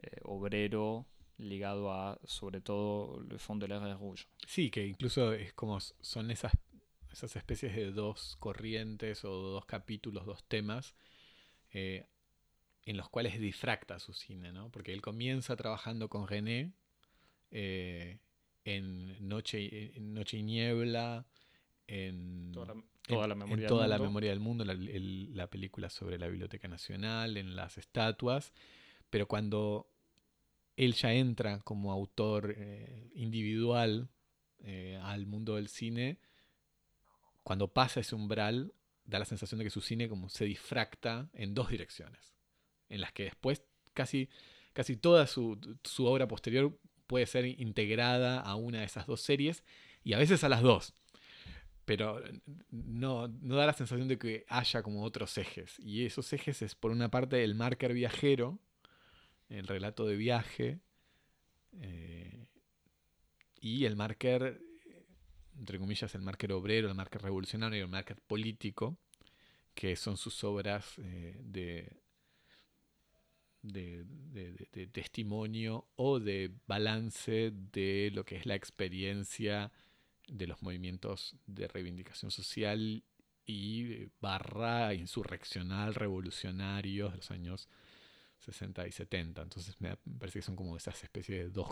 eh, obrero ligado a, sobre todo, el Fond de la Rouge. Sí, que incluso es como son esas, esas especies de dos corrientes o dos capítulos, dos temas, eh, en los cuales difracta su cine, ¿no? Porque él comienza trabajando con René eh, en Noche, en Noche y Niebla, en Toda la, en- toda la en memoria del toda la mundo. memoria del mundo, la, el- la película sobre la Biblioteca Nacional, en las estatuas, pero cuando él ya entra como autor eh, individual eh, al mundo del cine, cuando pasa ese umbral, da la sensación de que su cine como se difracta en dos direcciones, en las que después casi, casi toda su, su obra posterior puede ser integrada a una de esas dos series y a veces a las dos pero no, no da la sensación de que haya como otros ejes. Y esos ejes es, por una parte, el marker viajero, el relato de viaje, eh, y el marker, entre comillas, el marker obrero, el marker revolucionario y el marker político, que son sus obras eh, de- de testimonio o de balance de lo que es la experiencia de los movimientos de reivindicación social y barra insurreccional revolucionarios de los años 60 y 70. Entonces me, parece que son como esas especies de dos,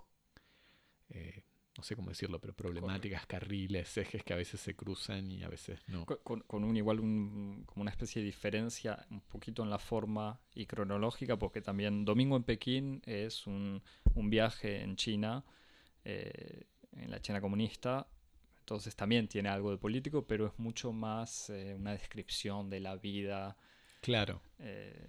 eh, no sé cómo decirlo, pero problemáticas, carriles, ejes que a veces se cruzan y a veces no. Con, con- con un igual un- como una especie de diferencia un poquito en la forma y cronológica, porque también Domingo en Pekín es un, un viaje en China, eh, en la China comunista, entonces también tiene algo de político, pero es mucho más eh, una descripción de la vida Claro, eh,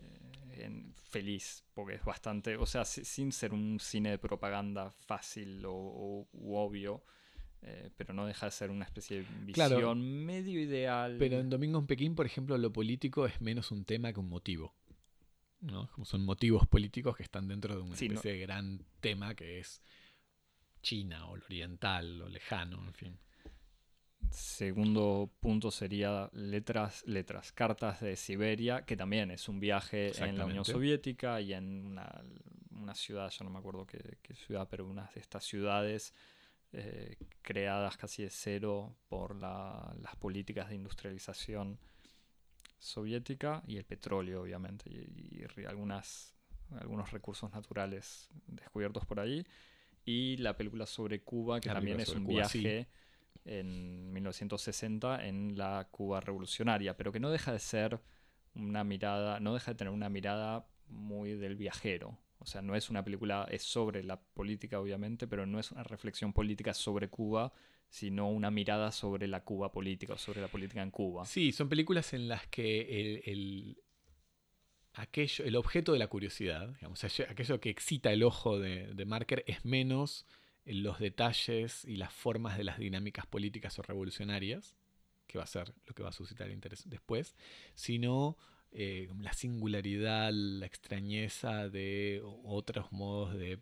en- feliz, porque es bastante, o sea, si- sin ser un cine de propaganda fácil o, o- u obvio, eh, pero no deja de ser una especie de visión Claro. medio ideal. pero en Domingo en Pekín, por ejemplo, lo político es menos un tema que un motivo. ¿no? Como son motivos políticos que están dentro de una Sí, no- especie de gran tema que es China o lo oriental o lejano, en fin. Segundo punto sería letras, letras, cartas de Siberia, que también es un viaje en la Unión. Soviética y en una, una ciudad, ya no me acuerdo qué, qué ciudad, pero una de estas ciudades eh, creadas casi de cero por la- las políticas de industrialización soviética y el petróleo, obviamente, y, y algunas algunos recursos naturales descubiertos por ahí. Y la película sobre Cuba, que La también es un Cuba, sí. En 1960 en la Cuba revolucionaria, pero que no deja de ser una mirada, no deja de tener una mirada muy del viajero. O sea, no es una película, es sobre la política obviamente, pero no es una reflexión política sobre Cuba, sino una mirada sobre la Cuba política o sobre la política en Cuba. Sí, son películas en las que el, el- aquello, el objeto de la curiosidad, digamos, aquello que excita el ojo de, de Marker es menos los detalles y las formas de las dinámicas políticas o revolucionarias, que va a ser lo que va a suscitar interés después, sino eh, la singularidad, la extrañeza de otros modos de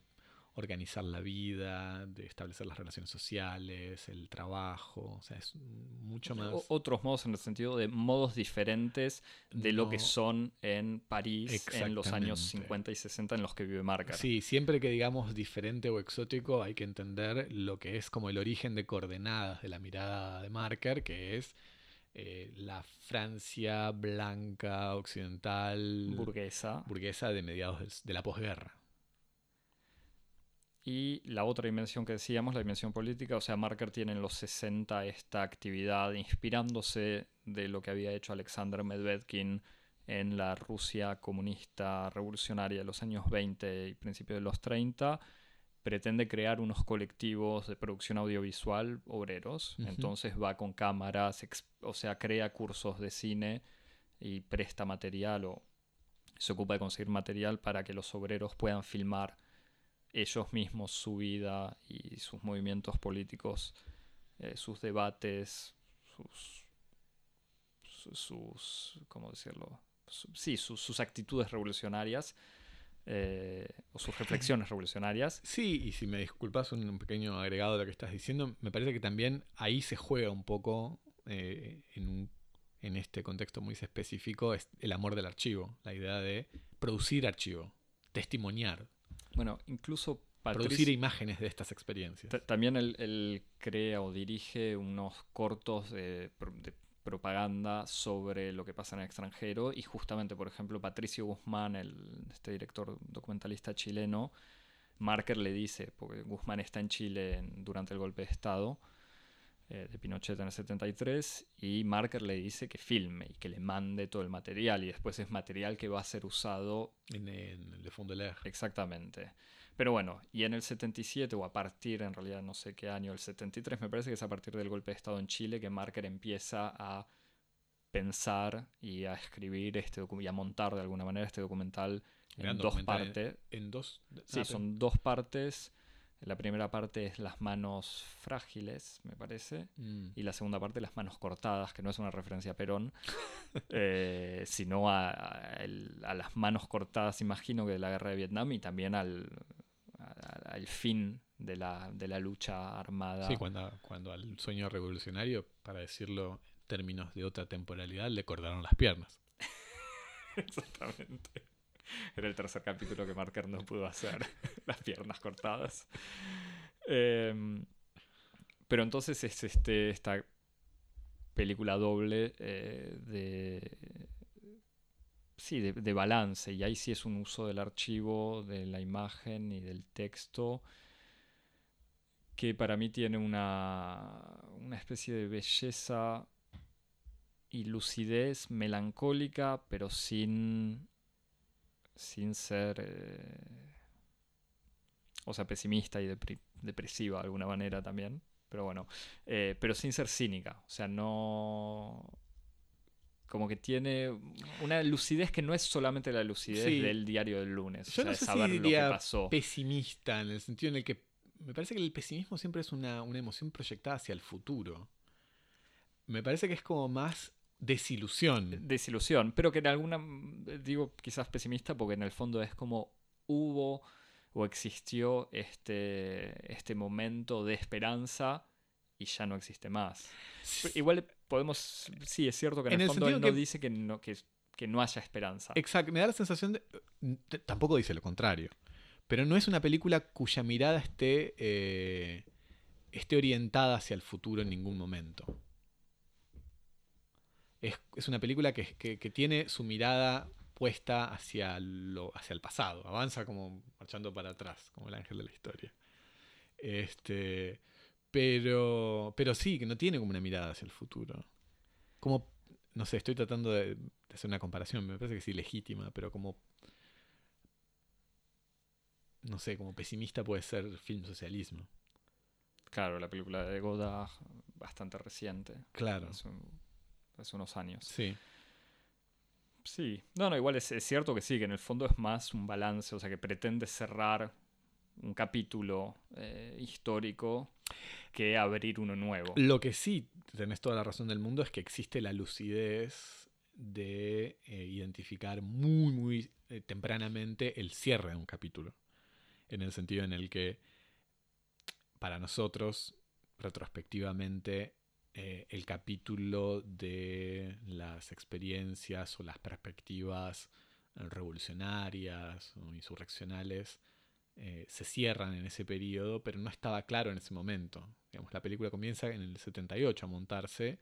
organizar la vida, de establecer las relaciones sociales, el trabajo, o sea, es mucho más... O- otros modos en el sentido de modos diferentes de lo que son en París en los años Exactamente. 50 y 60 en los que vive Marker. Sí, siempre que digamos diferente o exótico hay que entender lo que es como el origen de coordenadas de la mirada de Marker, que es eh, la Francia blanca, occidental, burguesa. burguesa de mediados de la posguerra. Y la otra dimensión que decíamos, la dimensión política, o sea, Marker tiene en los 60 esta actividad inspirándose de lo que había hecho Alexander Medvedkin en la Rusia comunista revolucionaria de los años 20 y principios de los 30. Pretende crear unos colectivos de producción audiovisual obreros. Entonces va con cámaras, o sea, crea cursos de cine y presta material o se ocupa de conseguir material para que los obreros puedan filmar ellos mismos su vida y sus movimientos políticos, eh, sus debates, sus, su- sus, ¿cómo decirlo? Su- sí, sus, sus actitudes revolucionarias eh, o sus *laughs* reflexiones revolucionarias. Sí, y si me disculpas un, un pequeño agregado de lo que estás diciendo, me parece que también ahí se juega un poco eh, en, un- en este contexto muy específico es el amor del archivo, la idea de producir archivo, testimoniar, Bueno, incluso producir imágenes de estas experiencias. ta- también él, él crea o dirige unos cortos de, de propaganda sobre lo que pasa en el extranjero y justamente, por ejemplo, Patricio Guzmán, el, este director documentalista chileno, Marker le dice, porque Guzmán está en Chile en- durante el golpe de Estado eh, de Pinochet en el 73, y Marker le dice que filme y que le mande todo el material, y después es material que va a ser usado En, en Le Fond de l'Air. exactamente. Pero bueno, y en el 77, o a partir, en realidad no sé qué año, el 73, me parece que es a partir del golpe de Estado en Chile que Marker empieza a pensar y a escribir este y a montar de alguna manera este documental en dos documental en- partes. En dos. Sí, ah, son dos partes. La primera parte es las manos frágiles, me parece. mm, Y la segunda parte, las manos cortadas, que no es una referencia a Perón, *laughs* eh, sino a, a el- a las manos cortadas, imagino que de la guerra de Vietnam y también al, a- al fin de la, de la lucha armada. Sí, cuando, cuando al sueño revolucionario, para decirlo en términos de otra temporalidad, le cortaron las piernas. *laughs* Exactamente. *laughs* Era el tercer capítulo que Marker no pudo hacer, *laughs* las piernas cortadas. Em, pero entonces es este, esta película doble eh, de, sí, de, de balance, y ahí sí es un uso del archivo, de la imagen y del texto que para mí tiene una, una especie de belleza y lucidez melancólica, pero sin, sin ser, eh, o sea, pesimista y depresiva de alguna manera también. Pero bueno, eh, pero sin ser cínica. O sea, no... Como que tiene una lucidez que no es solamente la lucidez Sí. del diario del lunes. Yo o sea, no de sé si saber lo que pasó. pesimista, en el sentido en el que me parece que el pesimismo siempre es una, una emoción proyectada hacia el futuro. Me parece que es como más desilusión. desilusión, pero que en alguna, digo quizás pesimista, porque en el fondo es como hubo o existió este, este momento de esperanza y ya no existe más. Pero igual podemos, sí, es cierto que en, En el fondo él no que- dice que no, que, que no haya esperanza. Exacto, me da la sensación de... Tampoco dice lo contrario. Pero no es una película cuya mirada esté, eh, esté orientada hacia el futuro en ningún momento. Es, es una película que, que- que tiene su mirada puesta hacia, lo, hacia el pasado, avanza como marchando para atrás, como el ángel de la historia. Este, pero, pero sí, que no tiene como una mirada hacia el futuro. Como, no sé, estoy tratando de, hacer una comparación, me parece que es ilegítima, pero como, no sé, como pesimista puede ser film socialismo. Claro, la película de Godard, bastante reciente. Claro. Hace, unos años. Sí. Sí. No, no, igual es, es, cierto que sí, que en el fondo es más un balance, o sea, que pretende cerrar un capítulo eh, histórico que abrir uno nuevo. Lo que sí, tenés toda la razón del mundo, es que existe la lucidez de eh, identificar muy, muy eh, tempranamente el cierre de un capítulo. En el sentido en el que, para nosotros, retrospectivamente, el capítulo de las experiencias o las perspectivas revolucionarias o insurreccionales eh, se cierran en ese periodo, pero no estaba claro en ese momento. Digamos, la película comienza en el 78 a montarse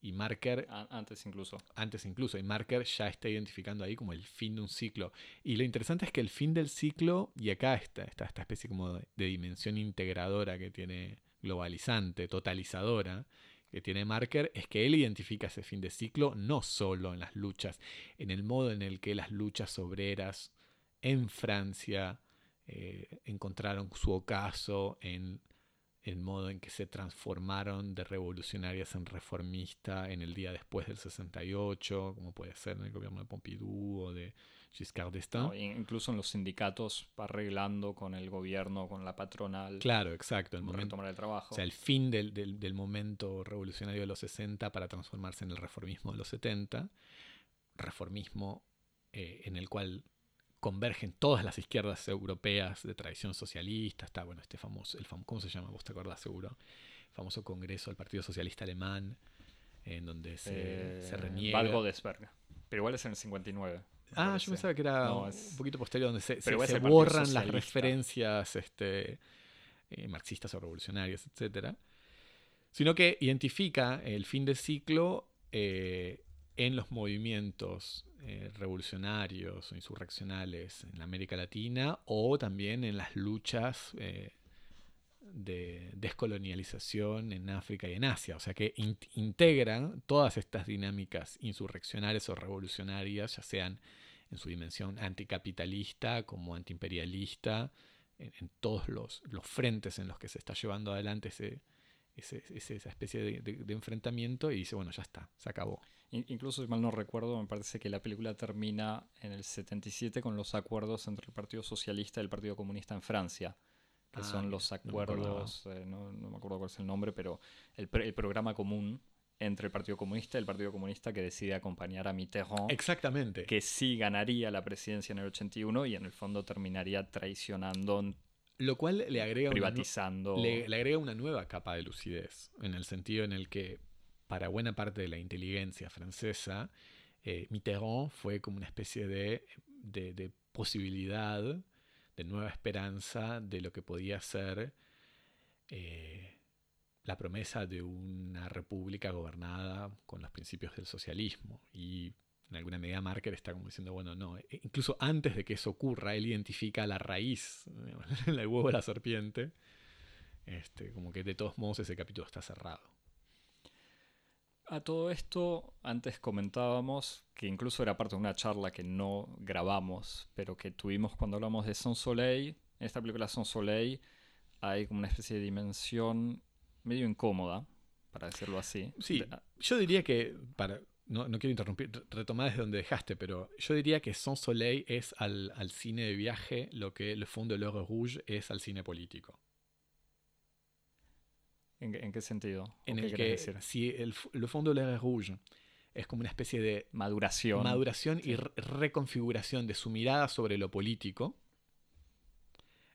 y Marker... Antes incluso. Antes incluso, y Marker ya está identificando ahí como el fin de un ciclo. Y lo interesante es que el fin del ciclo, y acá está, esta especie como de, de dimensión integradora que tiene, globalizante, totalizadora, que tiene Marker es que él identifica ese fin de ciclo no solo en las luchas, en el modo en el que las luchas obreras en Francia eh, encontraron su ocaso en el modo en que se transformaron de revolucionarias en reformistas en el día después del 68, como puede ser en el gobierno de Pompidou o de Giscard d'Estaing. incluso en los sindicatos arreglando con el gobierno, con la patronal. Claro, exacto. El momento, el trabajo. O sea, el fin del, del, del momento revolucionario de los 60 para transformarse en el reformismo de los 70. Reformismo eh, en el cual convergen todas las izquierdas europeas de tradición socialista. Está, bueno, este famoso, el ¿cómo se llama? Vos te acordás seguro. El famoso congreso del Partido Socialista Alemán, en donde se, se eh, reniega. Pero igual es en el 59. Ah, yo pensaba que era un poquito posterior, donde se, se, borran las referencias este, eh, marxistas o revolucionarias, etc. Sino que identifica el fin del ciclo eh, en los movimientos eh, revolucionarios o insurreccionales en América Latina o también en las luchas de descolonialización en África y en Asia. O sea que integran todas estas dinámicas insurreccionales o revolucionarias, ya sean en su dimensión anticapitalista como antiimperialista, en, todos los, frentes en los que se está llevando adelante ese, esa especie de enfrentamiento y dice, bueno, ya está, se acabó. Incluso, si mal no recuerdo, me parece que la película termina en el 77 con los acuerdos entre el Partido Socialista y el Partido Comunista en Francia, que ah, son los acuerdos, eh, no me, acuerdo cuál es el nombre, pero el, programa común entre el Partido Comunista y el Partido Comunista que decide acompañar a Mitterrand. Exactamente. Que sí ganaría la presidencia en el 81 y en el fondo terminaría traicionando. Lo cual le agrega privatizando. le, le agrega una nueva capa de lucidez, en el sentido en el que para buena parte de la inteligencia francesa, eh, Mitterrand fue como una especie de, posibilidad, de nueva esperanza de lo que podía ser eh, la promesa de una república gobernada con los principios del socialismo. Y en alguna medida Marker está como diciendo, bueno, no, e incluso antes de que eso ocurra, él identifica la raíz, *laughs* el huevo de la serpiente, este, como que de todos modos ese capítulo está cerrado. A todo esto, antes comentábamos que incluso era parte de una charla que no grabamos, pero que tuvimos cuando hablamos de Son Soleil. En esta película Son Soleil hay como una especie de dimensión medio incómoda, para decirlo así. Sí, yo diría que, para, no, quiero interrumpir, retomar desde donde dejaste, pero yo diría que Son Soleil es al, al cine de viaje lo que Le Fond de l'Heure Rouge es al cine político. ¿En, qué sentido? En el que si el, le Fond de la Rouge es como una especie de maduración, maduración y reconfiguración de su mirada sobre lo político,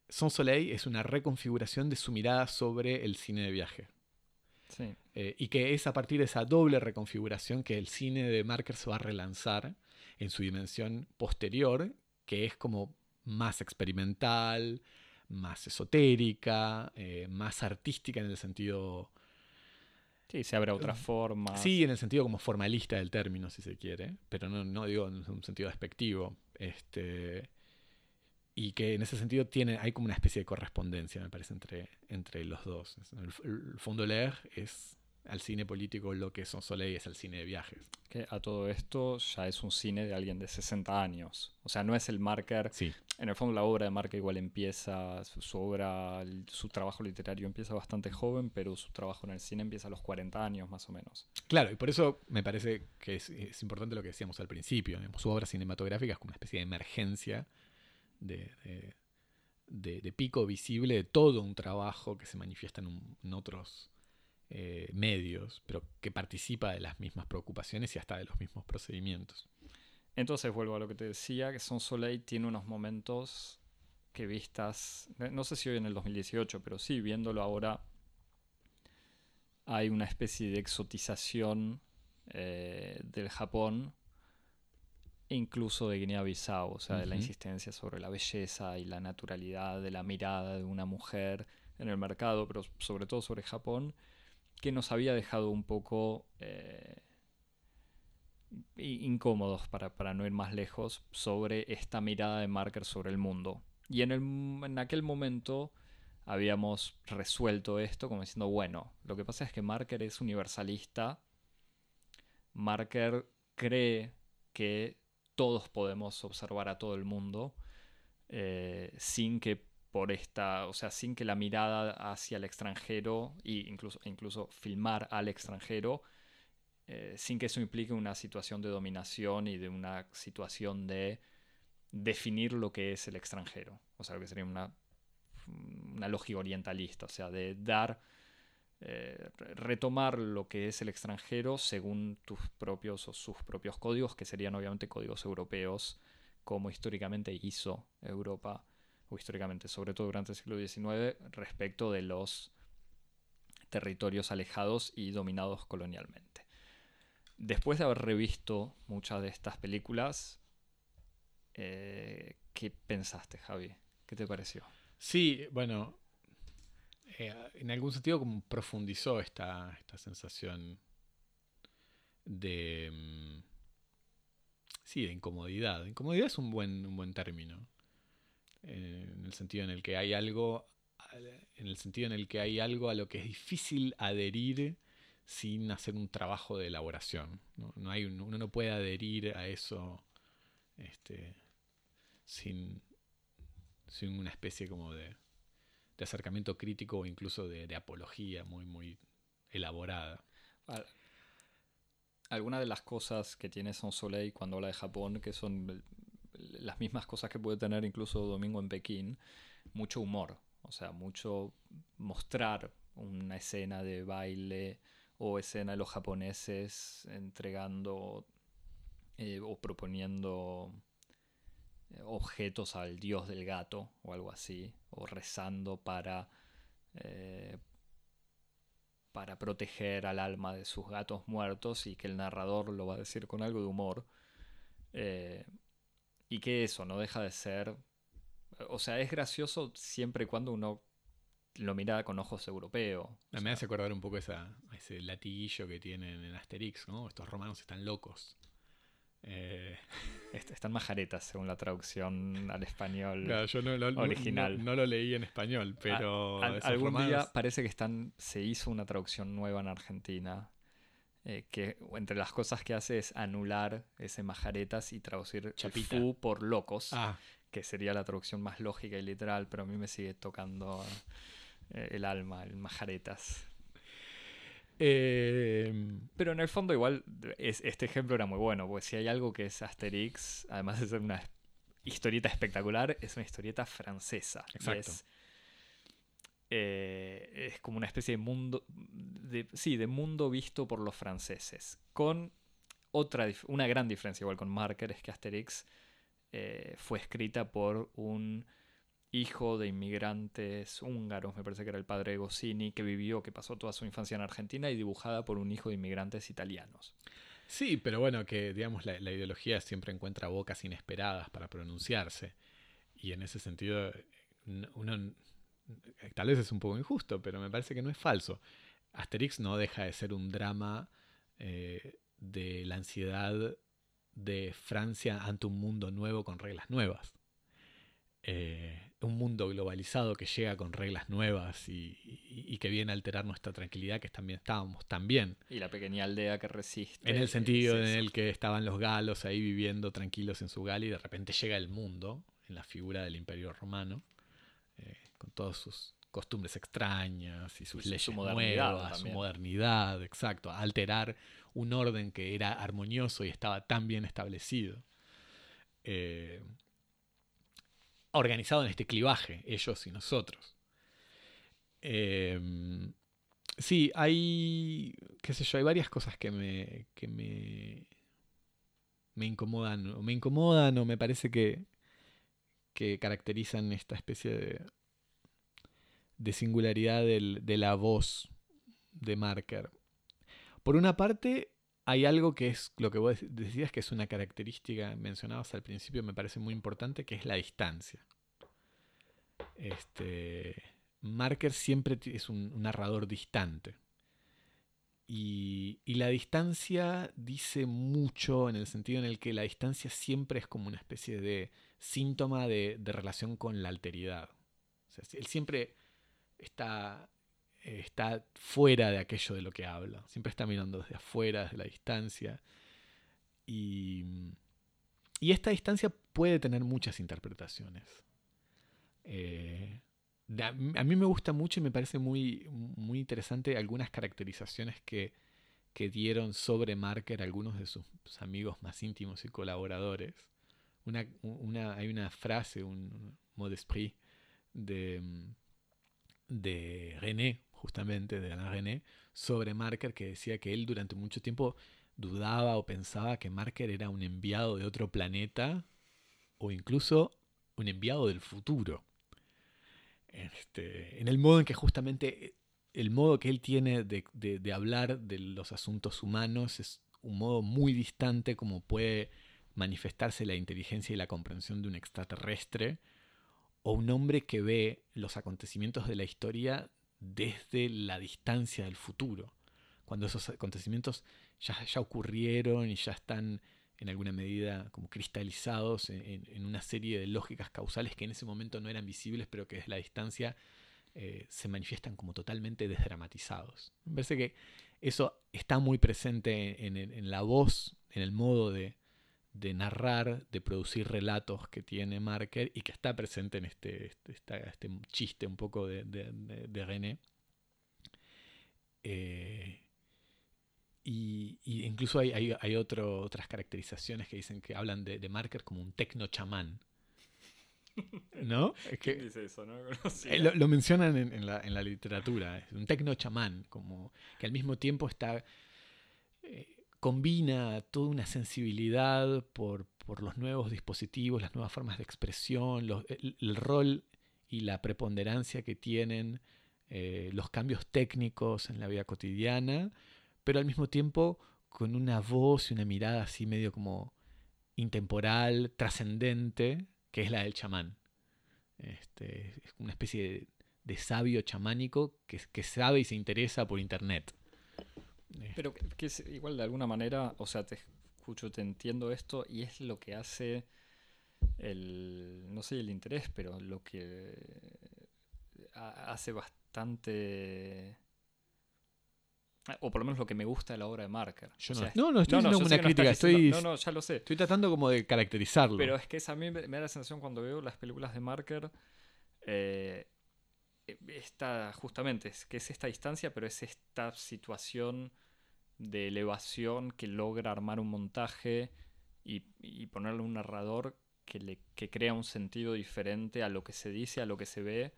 Son Soleil es una reconfiguración de su mirada sobre el cine de viaje. Sí. Eh, y que es a partir de esa doble reconfiguración que el cine de Marker se va a relanzar en su dimensión posterior, que es como más experimental, más esotérica, eh, más artística en el sentido Sí, se abre a otras formas. Sí, en el sentido como formalista del término, si se quiere, pero no, no digo en un sentido despectivo. Este, y que en ese sentido tiene, hay como una especie de correspondencia, me parece, entre, entre los dos. El, el Fondo Leer es al cine político lo que Son Soleil es al cine de viajes. Que a todo esto ya es un cine de alguien de 60 años. O sea, no es el marker. Sí. En el fondo la obra de Marker igual empieza, su, obra, su trabajo literario empieza bastante joven, pero su trabajo en el cine empieza a los 40 años más o menos. Claro, y por eso me parece que es, importante lo que decíamos al principio. su obra cinematográfica es como una especie de emergencia de, de, pico visible de todo un trabajo que se manifiesta en otros eh, medios, pero que participa de las mismas preocupaciones y hasta de los mismos procedimientos. Entonces vuelvo a lo que te decía, que Son Soleil tiene unos momentos que vistas, no sé si hoy en el 2018, pero sí, viéndolo ahora, hay una especie de exotización eh, del Japón incluso de Guinea-Bissau, o sea, de la insistencia sobre la belleza y la naturalidad de la mirada de una mujer en el mercado, pero sobre todo sobre Japón, que nos había dejado un poco eh, incómodos para, no ir más lejos sobre esta mirada de Marker sobre el mundo. Y en, el, en aquel momento habíamos resuelto esto como diciendo, bueno, lo que pasa es que Marker es universalista, Marker cree que todos podemos observar a todo el mundo eh, sin que por esta, o sea, sin que la mirada hacia el extranjero e incluso, incluso filmar al extranjero, eh, sin que eso implique una situación de dominación y de una situación de definir lo que es el extranjero, o sea, lo que sería una, una lógica orientalista, o sea, de dar, eh, retomar lo que es el extranjero según tus propios o sus propios códigos, que serían obviamente códigos europeos, como históricamente hizo Europa históricamente, sobre todo durante el siglo XIX, respecto de los territorios alejados y dominados colonialmente. Después de haber revisto muchas de estas películas, eh, ¿qué pensaste, Javi? ¿Qué te pareció? Sí, bueno, eh, en algún sentido como profundizó esta, esta sensación de... Mm, sí, de incomodidad. Incomodidad es un buen, un buen término en el sentido en el que hay algo, en el sentido en el que hay algo a lo que es difícil adherir sin hacer un trabajo de elaboración. No, hay uno no puede adherir a eso este, sin, sin una especie como de, de acercamiento crítico o incluso de, apología muy, muy elaborada. Algunas de las cosas que tiene Son Soleil cuando habla de Japón, que son las mismas cosas que puede tener incluso Domingo en Pekín, mucho humor, o sea, mucho mostrar una escena de baile o escena de los japoneses entregando eh, o proponiendo eh, objetos al dios del gato o algo así, o rezando para, eh, para proteger al alma de sus gatos muertos y que el narrador lo va a decir con algo de humor. Y que eso no deja de ser. O sea, es gracioso siempre y cuando uno lo mira con ojos europeos. me hace acordar un poco esa, ese latiguillo que tienen en Asterix, ¿no? Estos romanos están locos. Eh... *laughs* Están majaretas, según la traducción al español yo no, original. No, lo leí en español, pero. algún día parece que están, se hizo una traducción nueva en Argentina eh, que entre las cosas que hace es anular ese majaretas y traducir fu por locos, ah. que sería la traducción más lógica y literal, pero a mí me sigue tocando eh, el alma, el majaretas. Em, pero en el fondo igual este ejemplo era muy bueno, porque si hay algo que es Asterix, además de ser una historieta espectacular, es una historieta francesa. Exacto. Eh, es como una especie de mundo, sí, de mundo visto por los franceses. Con otra, una gran diferencia igual con Marker es que Asterix eh, fue escrita por un hijo de inmigrantes húngaros, me parece que era el padre de que vivió, que pasó toda su infancia en Argentina y dibujada por un hijo de inmigrantes italianos. Sí, pero bueno, que digamos la, la ideología siempre encuentra bocas inesperadas para pronunciarse. Y en ese sentido, uno tal vez es un poco injusto, pero me parece que no es falso. Asterix no deja de ser un drama eh, de la ansiedad de Francia ante un mundo nuevo con reglas nuevas. Eh, un mundo globalizado que llega con reglas nuevas y, que viene a alterar nuestra tranquilidad, que también estábamos tan bien. Y la pequeña aldea que resiste. En el sentido en el que estaban los galos ahí viviendo tranquilos en su gal y de repente llega el mundo, en la figura del imperio romano, eh, con todas sus costumbres extrañas y sus leyes su nuevas, su modernidad, exacto, alterar un orden que era armonioso y estaba tan bien establecido. Eh, organizado en este clivaje, ellos y nosotros. Em, sí, hay, qué sé yo, hay varias cosas que me, que me, me incomodan, o me incomodan o me parece que, que caracterizan esta especie de, de singularidad de la voz de Marker. Por una parte, hay algo que es lo que vos decías que es una característica mencionabas al principio, me parece muy importante, que es la distancia. Este, Marker siempre es un, narrador distante. Y, la distancia dice mucho en el sentido en el que la distancia siempre es como una especie de síntoma de, relación con la alteridad. él siempre está está fuera de aquello de lo que habla. Siempre está mirando desde afuera, desde la distancia. Y, y esta distancia puede tener muchas interpretaciones. Eh, a mí me gusta mucho y me parece muy, muy interesante algunas caracterizaciones que, que dieron sobre Marker algunos de sus amigos más íntimos y colaboradores. Una, una, hay una frase, un mot d'esprit de, de René, justamente de Alain René, sobre Marker, que decía que él durante mucho tiempo dudaba o pensaba que Marker era un enviado de otro planeta o incluso un enviado del futuro. Este, en el modo en que justamente el modo que él tiene de, de, hablar de los asuntos humanos es un modo muy distante como puede manifestarse la inteligencia y la comprensión de un extraterrestre o un hombre que ve los acontecimientos de la historia desde la distancia del futuro, cuando esos acontecimientos ya, ya ocurrieron y ya están en alguna medida como cristalizados en, una serie de lógicas causales que en ese momento no eran visibles, pero que desde la distancia eh, se manifiestan como totalmente desdramatizados. Me parece que eso está muy presente en, la voz, en el modo de, narrar, de producir relatos que tiene Marker y que está presente en este, este, este chiste un poco de, de, René. Eh, y, incluso hay, hay, otras caracterizaciones que dicen que hablan de, Marker como un tecno chamán. ¿No? Es que, dice eso? No? Eh, lo, mencionan en, la, en, la, literatura. Es un tecno chamán, como que al mismo tiempo está. Eh, combina toda una sensibilidad por, por, los nuevos dispositivos, las nuevas formas de expresión, el, rol y la preponderancia que tienen eh, los cambios técnicos en la vida cotidiana pero al mismo tiempo con una voz y una mirada así medio como intemporal, trascendente, que es la del chamán. Este, es una especie de, sabio chamánico que, que, sabe y se interesa por internet. Pero que es igual de alguna manera, o sea, te escucho, te entiendo esto y es lo que hace el, no sé el interés, pero lo que hace bastante o por lo menos lo que me gusta de la obra de Marker. no, no, estoy haciendo una crítica, estoy, no, no, ya lo sé. Estoy tratando como de caracterizarlo. Pero es que a mí me, da la sensación cuando veo las películas de Marker, eh, esta, justamente, es que es esta distancia, pero es esta situación de elevación que logra armar un montaje y, ponerle un narrador que, le, que crea un sentido diferente a lo que se dice, a lo que se ve,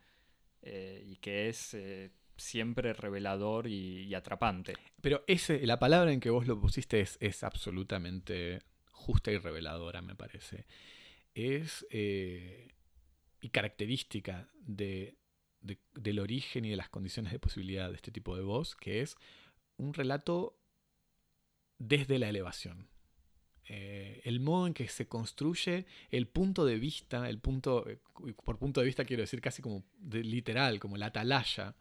eh, y que es... Eh, siempre revelador y, atrapante. Pero ese, la palabra en que vos lo pusiste es, absolutamente justa y reveladora, me parece. Es eh, y característica de, del origen y de las condiciones de posibilidad de este tipo de voz, que es un relato desde la elevación. Eh, el modo en que se construye el punto de vista, el punto, eh, por punto de vista quiero decir casi como literal, como la atalaya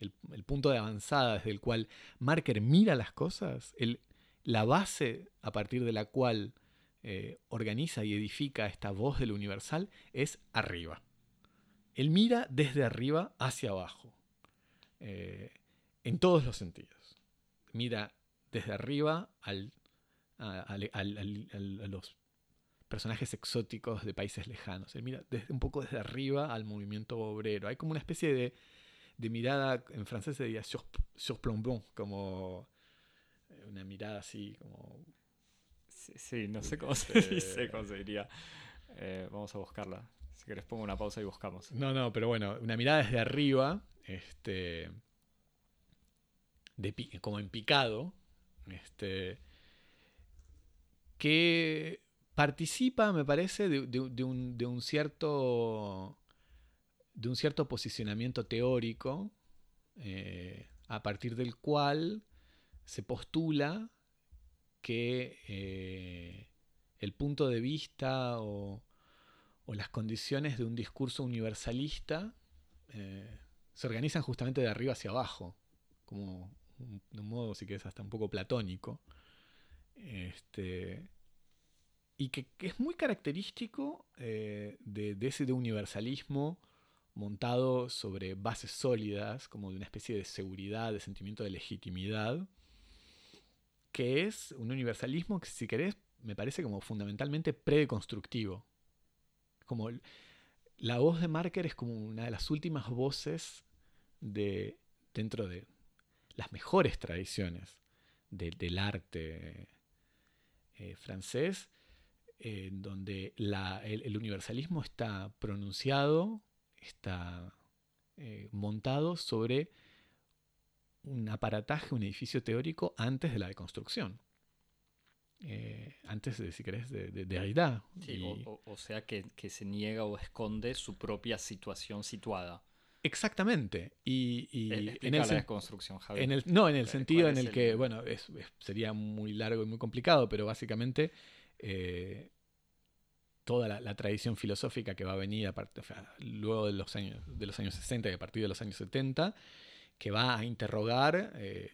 el, punto de avanzada desde el cual Marker mira las cosas, el, la base a partir de la cual eh, organiza y edifica esta voz del universal es arriba. Él mira desde arriba hacia abajo, eh, en todos los sentidos. Mira desde arriba al, a, los personajes exóticos de países lejanos. Él mira desde, un poco desde arriba al movimiento obrero. Hay como una especie de, de mirada, en francés se diría sur, surplombant, como eh, una mirada así, como... Sí, no sé cómo se este, dice, cómo se diría. Eh, vamos a buscarla. Si querés pongo una pausa y buscamos. No, no, pero bueno, una mirada desde arriba, este, como en picado, este, que participa, me parece, de, un, cierto de un cierto posicionamiento teórico eh, a partir del cual se postula que eh, el punto de vista o, las condiciones de un discurso universalista eh, se organizan justamente de arriba hacia abajo, como de un modo, si quieres, hasta un poco platónico. Este, y que, es muy característico de, de, ese de universalismo montado sobre bases sólidas, como de una especie de seguridad, de sentimiento de legitimidad, que es un universalismo que, si querés, me parece como fundamentalmente preconstructivo. Como la voz de Marker es como una de las últimas voces de, dentro de las mejores tradiciones del arte eh, francés, en donde el, universalismo está pronunciado está eh, montado sobre un aparataje, un edificio teórico antes de la deconstrucción. Eh, antes de, si querés, de, de, o, sea que, se niega o esconde su propia situación situada. Exactamente. Y, eh, en el, la deconstrucción, Javier. no, en el sentido en el, que, bueno, sería muy largo y muy complicado, pero básicamente toda la, tradición filosófica que va a venir luego de los, años, de los años 60 y a partir de los años 70, que va a interrogar eh,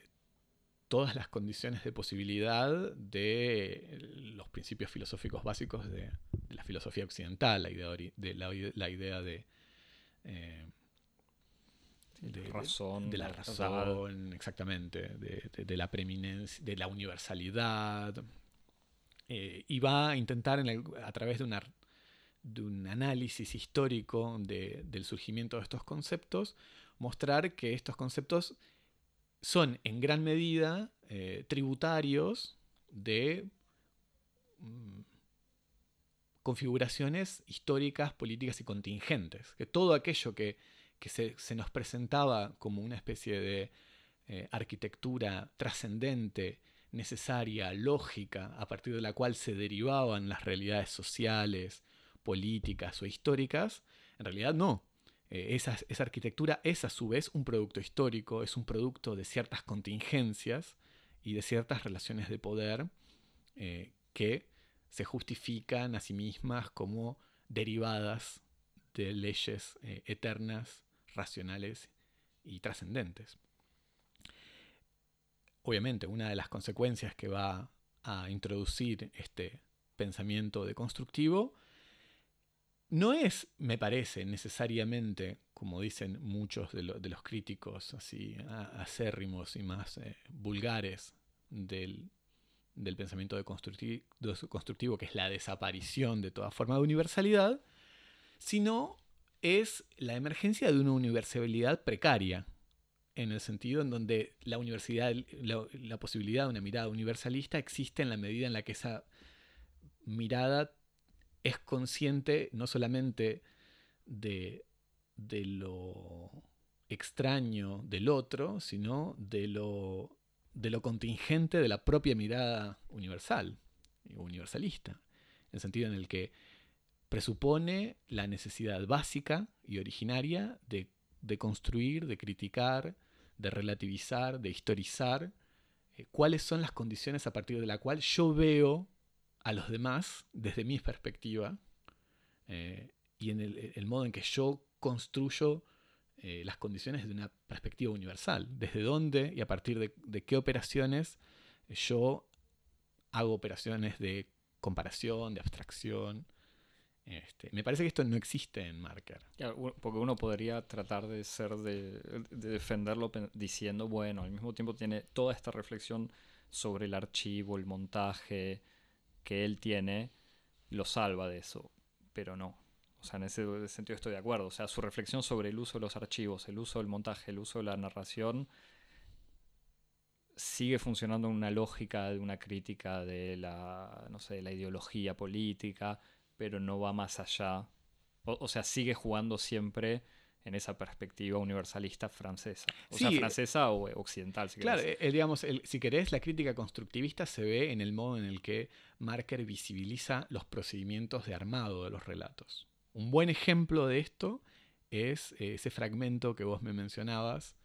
todas las condiciones de posibilidad de los principios filosóficos básicos de, la filosofía occidental, la idea de la, idea de... Eh, razón, de, la razón, exactamente, de, la preeminencia, de la universalidad, eh, y va a intentar a través de, un análisis histórico del surgimiento de estos conceptos, mostrar que estos conceptos son en gran medida eh, tributarios de mm, configuraciones históricas, políticas y contingentes. Que todo aquello que, se, nos presentaba como una especie de eh, arquitectura trascendente, necesaria, lógica, a partir de la cual se derivaban las realidades sociales, políticas o históricas, en realidad no. Eh, esa, arquitectura es a su vez un producto histórico, es un producto de ciertas contingencias y de ciertas relaciones de poder eh, que se justifican a sí mismas como derivadas de leyes eh, eternas, racionales y trascendentes. Obviamente una de las consecuencias que va a introducir este pensamiento deconstructivo no es, me parece, necesariamente, como dicen muchos de, los críticos así acérrimos y más eh, vulgares del, pensamiento deconstructivo, que es la desaparición de toda forma de universalidad, sino es la emergencia de una universalidad precaria, en el sentido en donde la universidad, la, posibilidad de una mirada universalista existe en la medida en la que esa mirada es consciente no solamente de, de lo extraño del otro, sino de lo, de lo contingente de la propia mirada universal, universalista, en el sentido en el que presupone la necesidad básica y originaria de de construir, de criticar, de relativizar, de historizar, eh, cuáles son las condiciones a partir de la cual yo veo a los demás desde mi perspectiva eh, y en el, modo en que yo construyo eh, las condiciones de una perspectiva universal. Desde dónde y a partir de, qué operaciones yo hago operaciones de comparación, de abstracción. Este, me parece que esto no existe en Marker. porque uno podría tratar de ser de, defenderlo diciendo, bueno, al mismo tiempo tiene toda esta reflexión sobre el archivo, el montaje que él tiene, lo salva de eso, pero no. O sea, en ese sentido estoy de acuerdo. O sea, su reflexión sobre el uso de los archivos, el uso del montaje, el uso de la narración, sigue funcionando en una lógica de una crítica de la, no sé, la ideología política, pero no va más allá. O, sea, sigue jugando siempre en esa perspectiva universalista francesa. O sea, francesa o occidental, si Claro, eh, digamos, si querés, la crítica constructivista se ve en el modo en el que Marker visibiliza los procedimientos de armado de los relatos. Un buen ejemplo de esto es eh, ese fragmento que vos me mencionabas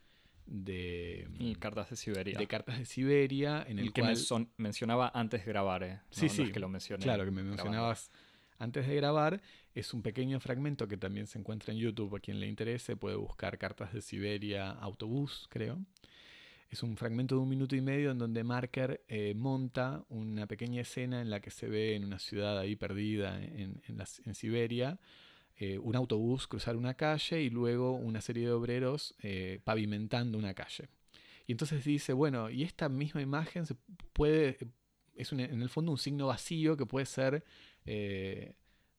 de Cartas de Siberia. De Cartas de Siberia, en el, que cual... mencionaba antes de grabar, ¿eh? sí, sí. que lo mencioné. Claro, que me mencionabas antes de grabar. Es un pequeño fragmento que también se encuentra en YouTube. A quien le interese puede buscar Cartas de Siberia Autobús, creo. Es un fragmento de un minuto y medio en donde Marker eh, monta una pequeña escena en la que se ve en una ciudad ahí perdida en, en, Siberia eh, un autobús cruzar una calle y luego una serie de obreros eh, pavimentando una calle. Y entonces dice, bueno, y esta misma imagen se puede, es en el fondo un signo vacío que puede ser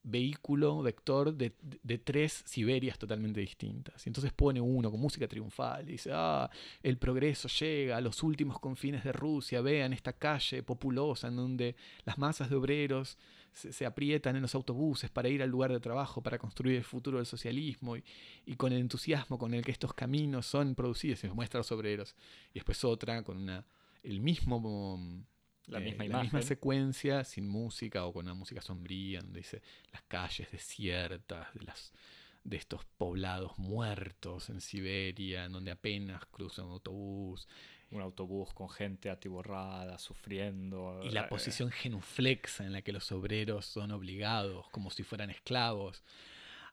vehículo, vector de, tres Siberias totalmente distintas. Y entonces pone uno con música triunfal y dice, ah, el progreso llega a los últimos confines de Rusia, vean esta calle populosa en donde las masas de obreros se, aprietan en los autobuses para ir al lugar de trabajo, para construir el futuro del socialismo y, con el entusiasmo con el que estos caminos son producidos, y muestra a los obreros. Y después otra con una, el mismo la, misma, eh, la misma secuencia, sin música o con una música sombría, donde dice las calles desiertas de, las, de estos poblados muertos en Siberia, en donde apenas cruza un autobús. Un autobús con gente atiborrada, sufriendo. Y la eh, posición genuflexa en la que los obreros son obligados, como si fueran esclavos,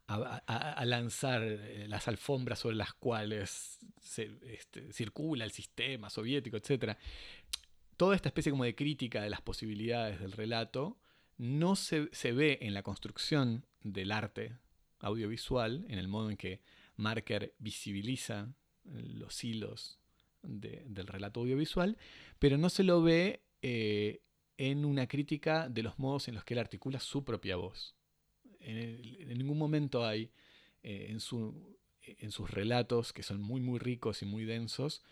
a, lanzar eh, las alfombras sobre las cuales se, este, circula el sistema soviético, etc toda esta especie como de crítica de las posibilidades del relato no se, ve en la construcción del arte audiovisual, en el modo en que Marker visibiliza los hilos del relato audiovisual, pero no se lo ve eh, en una crítica de los modos en los que él articula su propia voz. En, ningún momento hay eh, en, en sus relatos, que son muy muy ricos y muy densos,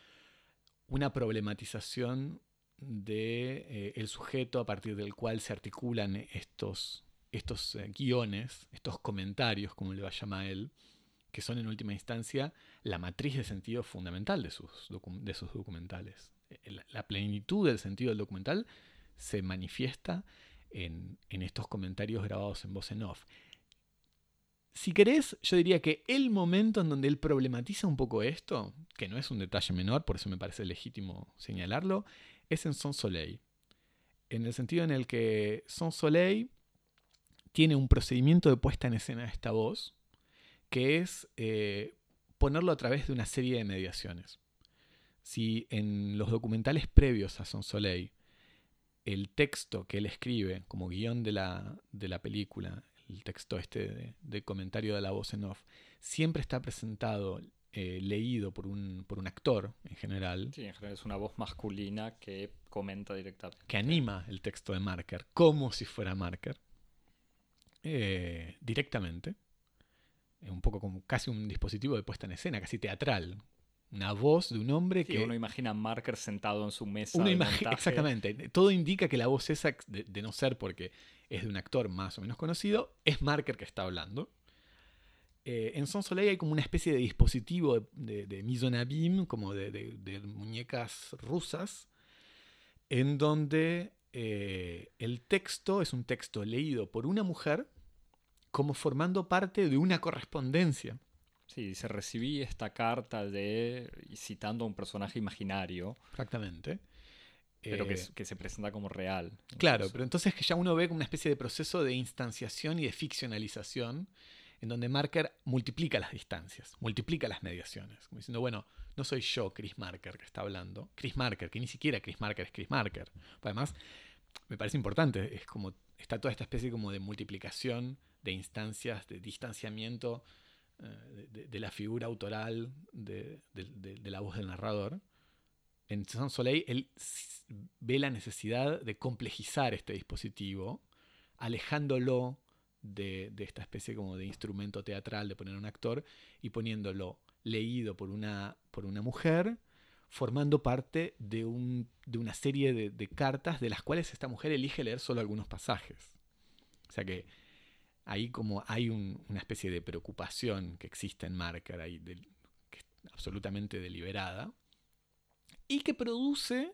una problematización de eh, sujeto a partir del cual se articulan estos, estos eh, guiones, estos comentarios, como le va a llamar él, que son en última instancia la matriz de sentido fundamental de sus, de sus documentales. Eh, la, plenitud del sentido del documental se manifiesta en, en estos comentarios grabados en voz en off. Si querés, yo diría que el momento en donde él problematiza un poco esto, que no es un detalle menor, por eso me parece legítimo señalarlo, es en Son Soleil. En el sentido en el que Son Soleil tiene un procedimiento de puesta en escena de esta voz, que es eh, ponerlo a través de una serie de mediaciones. Si en los documentales previos a Son Soleil, el texto que él escribe como guion de la, de la película, el texto este de, de, comentario de la voz en off, siempre está presentado eh, leído por un, por un actor en general. Sí, en general es una voz masculina que comenta directamente. Que anima el texto de Marker, como si fuera Marker, eh, directamente. Un poco como casi un dispositivo de puesta en escena, casi teatral. Una voz de un hombre que. Uno imagina a Marker sentado en su mesa. exactamente. Todo indica que la voz esa, de no ser porque es de un actor más o menos conocido, es Marker que está hablando. Eh, en Son Soleil hay como una especie de dispositivo de, de, como de, muñecas rusas, en donde eh, el texto es un texto leído por una mujer como formando parte de una correspondencia. Sí, se recibí esta carta de citando a un personaje imaginario. Exactamente. Pero que, eh, que, se presenta como real. Claro, pero entonces que ya uno ve como una especie de proceso de instanciación y de ficcionalización en donde Marker multiplica las distancias, multiplica las mediaciones, como diciendo, bueno, no soy yo Chris Marker que está hablando, Chris Marker, que ni siquiera Chris Marker es Chris Marker. Además, me parece importante, es como está toda esta especie como de multiplicación de instancias, de distanciamiento eh, de, la figura autoral de, la voz del narrador. En Sans Soleil él ve la necesidad de complejizar este dispositivo, alejándolo de, esta especie como de instrumento teatral de poner un actor y poniéndolo leído por una, por una mujer, formando parte de, un, de una serie de, cartas de las cuales esta mujer elige leer solo algunos pasajes. O sea que ahí como hay una especie de preocupación que existe en Marker, ahí que es absolutamente deliberada, y que produce,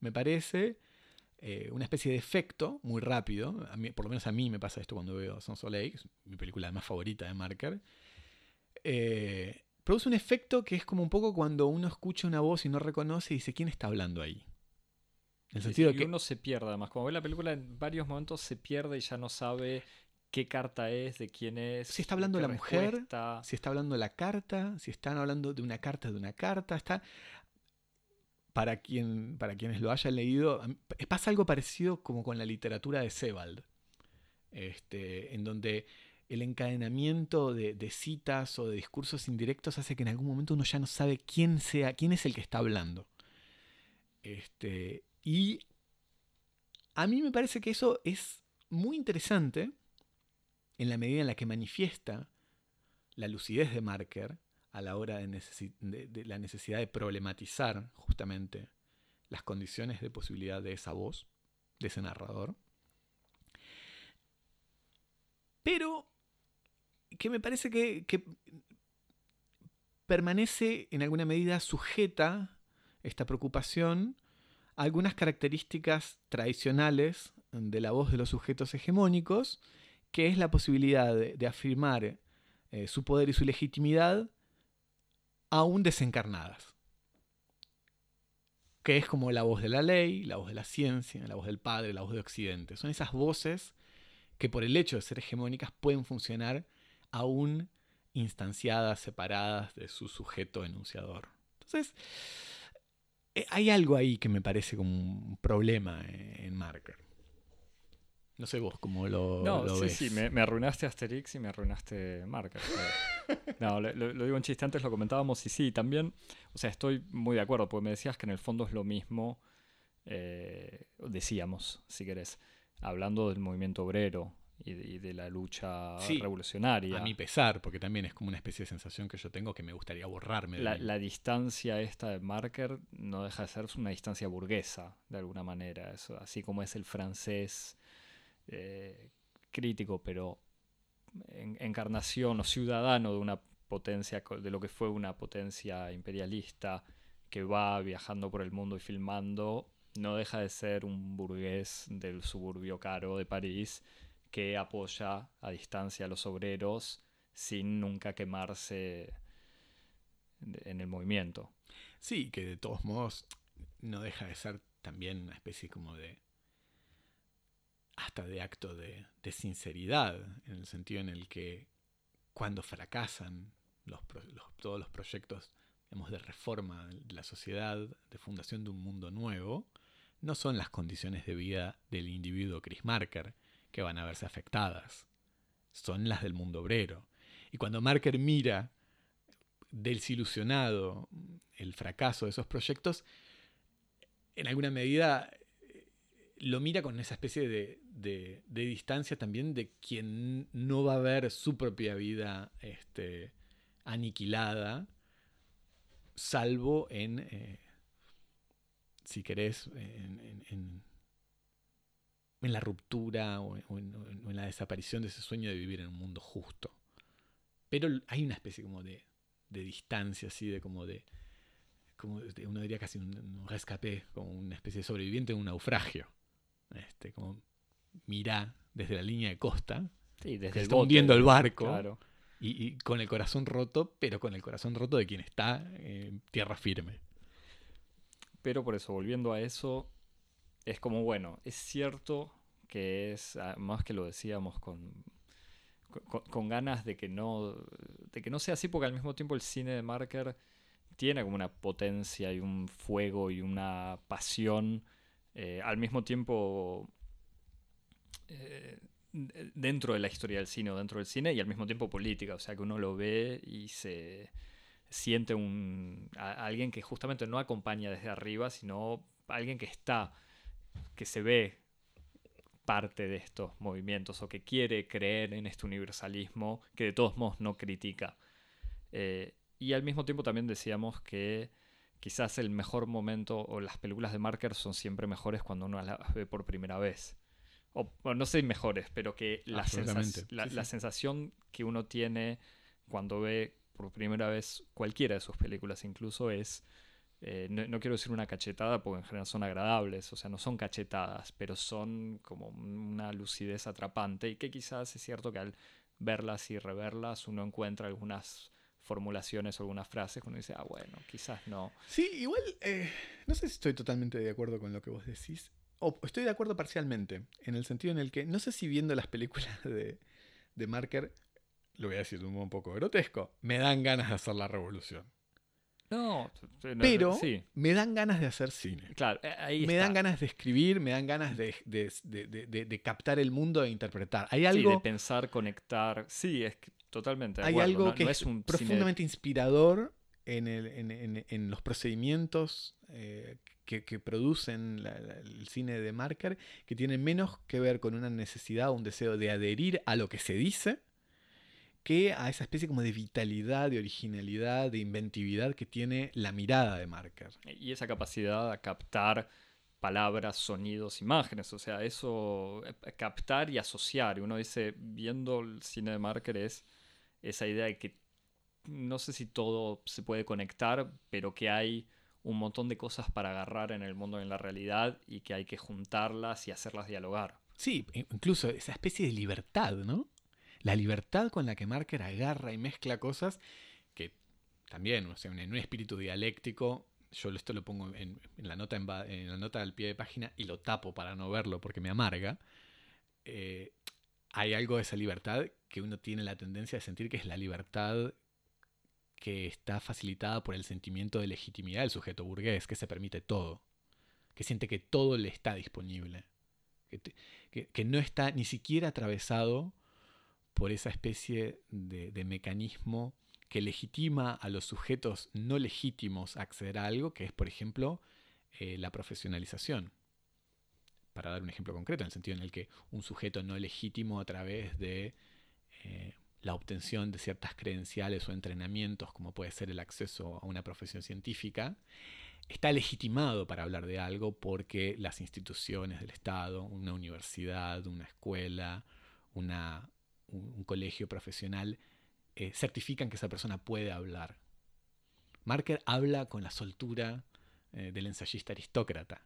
me parece, eh, una especie de efecto muy rápido. por lo menos a mí me pasa esto cuando veo que es mi película más favorita de Marker. Eh, produce un efecto que es como un poco cuando uno escucha una voz y no reconoce y dice quién está hablando ahí. En el sentido que uno se pierde, además. Como ve la película, en varios momentos se pierde y ya no sabe qué carta es, de quién es. Si está hablando la mujer, si está hablando la carta, si están hablando de una carta de una carta. Está para, quien, para quienes lo hayan leído, pasa algo parecido como con la literatura de Sebald, este, en donde el encadenamiento de, citas o de discursos indirectos hace que en algún momento uno ya no sabe quién, sea, quién es el que está hablando. Este, y a mí me parece que eso es muy interesante en la medida en la que manifiesta la lucidez de Marker a la hora de, la necesidad de problematizar justamente las condiciones de posibilidad de esa voz, de ese narrador. Pero que me parece que, permanece en alguna medida sujeta esta preocupación a algunas características tradicionales de la voz de los sujetos hegemónicos, que es la posibilidad de, afirmar eh, su poder y su legitimidad aún desencarnadas. Que es como la voz de la ley, la voz de la ciencia, la voz del padre, la voz de Occidente. Son esas voces que por el hecho de ser hegemónicas pueden funcionar aún instanciadas, separadas de su sujeto enunciador. Entonces, eh, hay algo ahí que me parece como un problema en Marker. No sé vos cómo lo, no, sí, Sí, me, me, arruinaste Asterix y me arruinaste Marker. *laughs* no, lo, digo en chiste, antes lo comentábamos y sí, también, o sea, estoy muy de acuerdo, porque me decías que en el fondo es lo mismo, eh, decíamos, si querés, hablando del movimiento obrero y de, la lucha revolucionaria. A mi pesar, porque también es como una especie de sensación que yo tengo que me gustaría borrarme. la, la, distancia esta de Marker no deja de ser una distancia burguesa, de alguna manera, eso, así como es el francés eh, crítico, pero encarnación o ciudadano de una potencia, de lo que fue una potencia imperialista que va viajando por el mundo y filmando, no deja de ser un burgués del suburbio caro de París que apoya a distancia a los obreros sin nunca quemarse en el movimiento. Sí, que de todos modos no deja de ser también una especie como de hasta de acto de, sinceridad, en el sentido en el que cuando fracasan todos los proyectos de reforma de la sociedad, de fundación de un mundo nuevo, no son las condiciones de vida del individuo Chris Marker que van a verse afectadas, son las del mundo obrero. Y cuando Marker mira desilusionado el fracaso de esos proyectos, en alguna medida lo mira con esa especie de, de, distancia también de quien no va a ver su propia vida este, aniquilada, salvo en, eh, si querés, en, en, la ruptura o, en, la desaparición de ese sueño de vivir en un mundo justo. Pero hay una especie como de, de distancia, así de como de, como uno diría casi un, un rescapé, como una especie de sobreviviente en un naufragio. Este, como mira desde la línea de costa, desde que está hundiendo el barco, y, con el corazón roto, pero con el corazón roto de quien está en tierra firme. Pero por eso, volviendo a eso, es como, bueno, es cierto que es, más que lo decíamos con, con, con ganas de que no de que no sea así porque al mismo tiempo el cine de Marker tiene como una potencia y un fuego y una pasión eh, al mismo tiempo eh, dentro de la historia del cine o dentro del cine y al mismo tiempo política, o sea que uno lo ve y se siente un alguien que justamente no acompaña desde arriba, sino alguien que está, que se ve parte de estos movimientos o que quiere creer en este universalismo que de todos modos no critica. Eh, y al mismo tiempo también decíamos que quizás el mejor momento o las películas de Marker son siempre mejores cuando uno las ve por primera vez. O no sé mejores, pero que la, la, sensación que uno tiene cuando ve por primera vez cualquiera de sus películas incluso es, eh, no, quiero decir una cachetada porque en general son agradables, o sea, no son cachetadas, pero son como una lucidez atrapante y que quizás es cierto que al verlas y reverlas uno encuentra algunas formulaciones o algunas frases uno dice, ah, bueno, quizás no. Sí, igual, eh, no sé si estoy totalmente de acuerdo con lo que vos decís. O estoy de acuerdo parcialmente, en el sentido en el que no sé si viendo las películas de, de Marker, lo voy a decir de un modo un poco grotesco, me dan ganas de hacer la revolución. No, pero me dan ganas de hacer cine. Claro, eh, ahí me dan ganas de escribir, me dan ganas de, de, de, de, captar el mundo e interpretar. Hay algo. Sí, de pensar, conectar. Sí, es que Totalmente. Hay algo que es, profundamente inspirador en, el, en, en, los procedimientos eh, que, que, producen el cine de Marker, que tienen menos que ver con una necesidad o un deseo de adherir a lo que se dice, que a esa especie como de vitalidad, de originalidad, de inventividad que tiene la mirada de Marker. Y esa capacidad de captar palabras, sonidos, imágenes. O sea, eso, eh, captar y asociar. Uno dice, viendo el cine de Marker es esa idea de que no sé si todo se puede conectar, pero que hay un montón de cosas para agarrar en el mundo en la realidad y que hay que juntarlas y hacerlas dialogar. Sí, incluso esa especie de libertad, ¿no? La libertad con la que Marker agarra y mezcla cosas que también, o sea, en un espíritu dialéctico, yo esto lo pongo en, la, nota en, la nota al pie de página y lo tapo para no verlo porque me amarga. Eh, hay algo de esa libertad que uno tiene la tendencia de sentir que es la libertad que está facilitada por el sentimiento de legitimidad del sujeto burgués, que se permite todo, que siente que todo le está disponible, que, no está ni siquiera atravesado por esa especie de, mecanismo que legitima a los sujetos no legítimos acceder a algo, que es, por ejemplo, eh, la profesionalización para dar un ejemplo concreto, en el sentido en el que un sujeto no legítimo a través de eh, la obtención de ciertas credenciales o entrenamientos, como puede ser el acceso a una profesión científica, está legitimado para hablar de algo porque las instituciones del Estado, una universidad, una escuela, un, colegio profesional, eh, certifican que esa persona puede hablar. Marker habla con la soltura eh, del ensayista aristócrata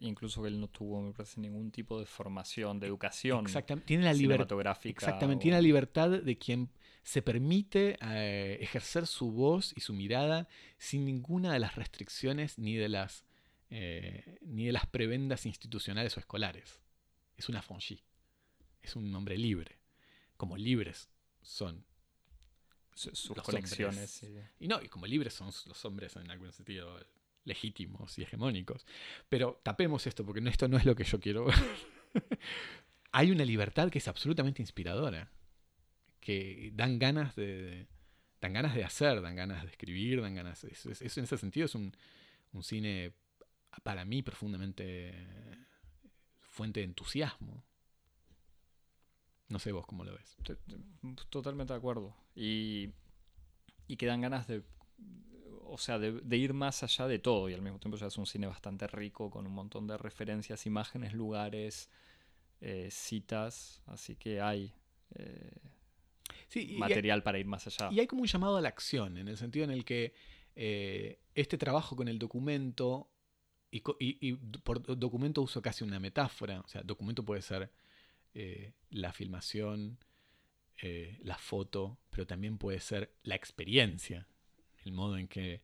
incluso que él no tuvo, me parece, ningún tipo de formación, de educación exactamente. Tiene la cinematográfica. Exactamente, tiene la libertad de quien se permite eh, ejercer su voz y su mirada sin ninguna de las restricciones ni de las, eh, ni de las prebendas institucionales o escolares. Es una fonji, es un hombre libre, como libres son sus conexiones. Y no, y como libres son los hombres en algún sentido legítimos y hegemónicos. Pero tapemos esto, porque esto no es lo que yo quiero ver. *laughs* Hay una libertad que es absolutamente inspiradora, que dan ganas de, dan ganas de hacer, dan ganas de escribir, dan ganas... Eso, en ese sentido es un, un cine, para mí, profundamente fuente de entusiasmo. No sé vos cómo lo ves. Totalmente de acuerdo. Y, y que dan ganas de o sea, de, ir más allá de todo y al mismo tiempo ya es un cine bastante rico con un montón de referencias, imágenes, lugares, eh, citas, así que hay eh, material para ir más allá. Y hay como un llamado a la acción, en el sentido en el que eh, este trabajo con el documento, y, y, por documento uso casi una metáfora, o sea, documento puede ser la filmación, la foto, pero también puede ser la experiencia el modo en que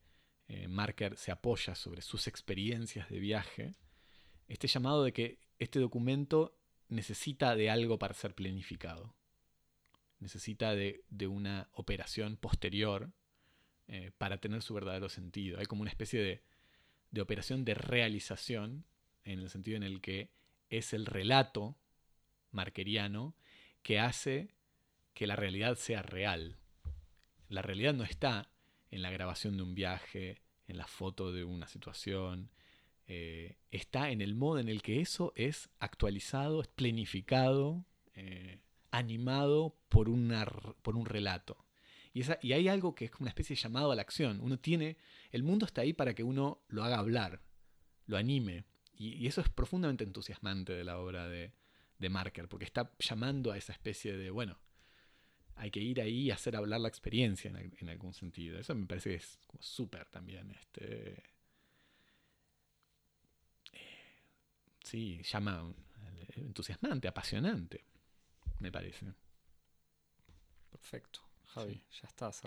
eh, Marker se apoya sobre sus experiencias de viaje, este llamado de que este documento necesita de algo para ser planificado. necesita de, una operación posterior eh, para tener su verdadero sentido. Hay como una especie de, de operación de realización, en el sentido en el que es el relato markeriano que hace que la realidad sea real. La realidad no está en la grabación de un viaje, en la foto de una situación, eh, está en el modo en el que eso es actualizado, es planificado, eh, animado por, una, por un relato. Y, esa, y hay algo que es como una especie de llamado a la acción. Uno tiene, el mundo está ahí para que uno lo haga hablar, lo anime. Y, eso es profundamente entusiasmante de la obra de, de Marker, porque está llamando a esa especie de, bueno, hay que ir ahí y hacer hablar la experiencia en, algún sentido. Eso me parece que es súper también. Este, eh, sí, llama entusiasmante, apasionante, me parece. Perfecto. Javi, ya estás.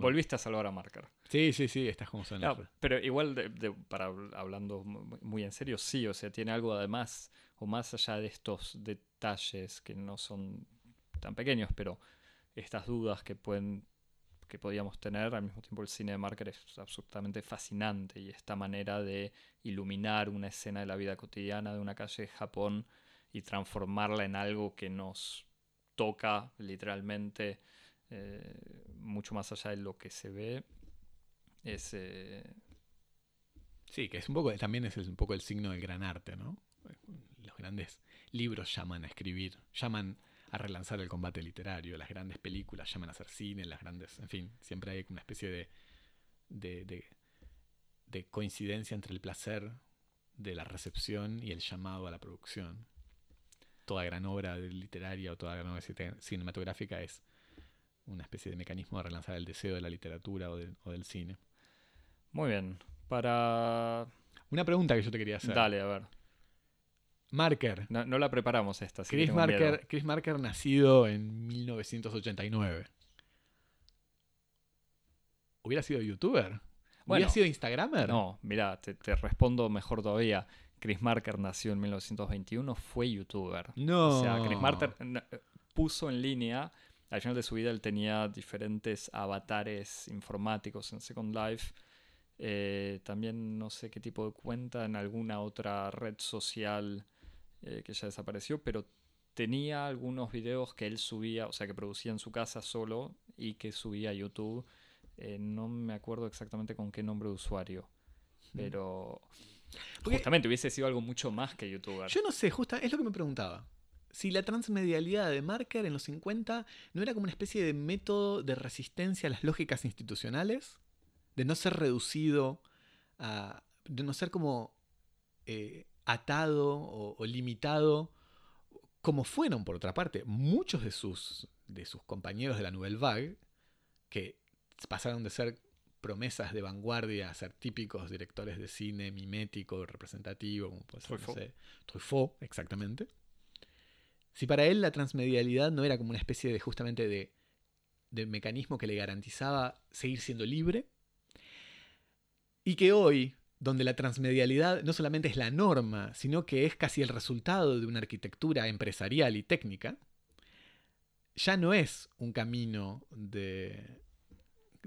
volviste a salvar a Marker. Sí, sí, sí, estás como son. pero igual, para hablando muy en serio, sí, o sea, tiene algo además, o más allá de estos detalles que no son tan pequeños, pero estas dudas que pueden que podíamos tener, al mismo tiempo el cine de Marker es absolutamente fascinante y esta manera de iluminar una escena de la vida cotidiana de una calle de Japón y transformarla en algo que nos toca literalmente eh, mucho más allá de lo que se ve. Es, eh, Sí, que es un poco, también es un poco el signo del gran arte, ¿no? Los grandes libros llaman a escribir, llaman a relanzar el combate literario, las grandes películas llaman a hacer cine, las grandes, en fin, siempre hay una especie de, de, de, coincidencia entre el placer de la recepción y el llamado a la producción. Toda gran obra literaria o toda gran obra cinematográfica es una especie de mecanismo de relanzar el deseo de la literatura o, o del cine. Muy bien. Para. Una pregunta que yo te quería hacer. Dale, a ver. Marker. No, la preparamos esta. Chris, Marker, Chris Marker nacido en 1989. ¿Hubiera sido youtuber? ¿Hubiera sido instagramer? No, mira, te, respondo mejor todavía. Chris Marker nació en 1921, fue youtuber. No. O sea, Chris Marker puso en línea, al final de su vida él tenía diferentes avatares informáticos en Second Life. Eh, también no sé qué tipo de cuenta en alguna otra red social eh, que ya desapareció, pero tenía algunos videos que él subía, o sea, que producía en su casa solo y que subía a YouTube. Eh, no me acuerdo exactamente con qué nombre de usuario, pero justamente hubiese sido algo mucho más que youtuber. Yo no sé, justa, es lo que me preguntaba. Si la transmedialidad de Marker en los 50 no era como una especie de método de resistencia a las lógicas institucionales, de no ser reducido a. de no ser como eh, atado o, limitado, como fueron, por otra parte, muchos de sus, de sus compañeros de la Nouvelle Vague, que pasaron de ser promesas de vanguardia a ser típicos directores de cine mimético, representativo, como puede ser Truffaut. Truffaut, exactamente. Si para él la transmedialidad no era como una especie de justamente de, de mecanismo que le garantizaba seguir siendo libre, y que hoy donde la transmedialidad no solamente es la norma, sino que es casi el resultado de una arquitectura empresarial y técnica, ya no es un camino de,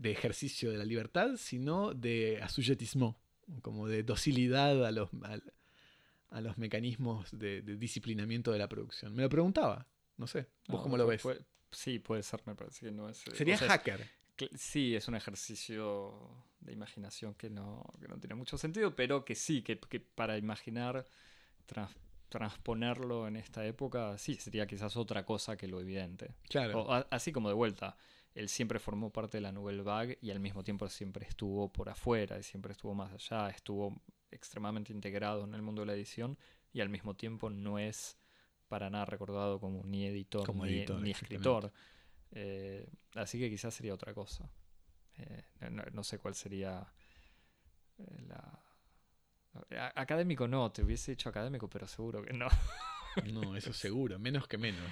ejercicio de la libertad, sino de asujetismo, como de docilidad a los, a, los mecanismos de, disciplinamiento de la producción. Me lo preguntaba, no sé, ¿vos cómo lo ves? sí, puede ser, me parece que no es... Eh, Sería hacker. sí, es un ejercicio de imaginación que no, no tiene mucho sentido, pero que sí, que, para imaginar, transponerlo en esta época, sí, sería quizás otra cosa que lo evidente. Claro. así como de vuelta, él siempre formó parte de la Nouvelle Vague y al mismo tiempo siempre estuvo por afuera y siempre estuvo más allá, estuvo extremadamente integrado en el mundo de la edición y al mismo tiempo no es para nada recordado como ni editor, ni, escritor. Eh, así que quizás sería otra cosa. Eh, no, sé cuál sería eh, la... Académico no, te hubiese dicho académico, pero seguro que no. *laughs* no, eso seguro, menos que menos.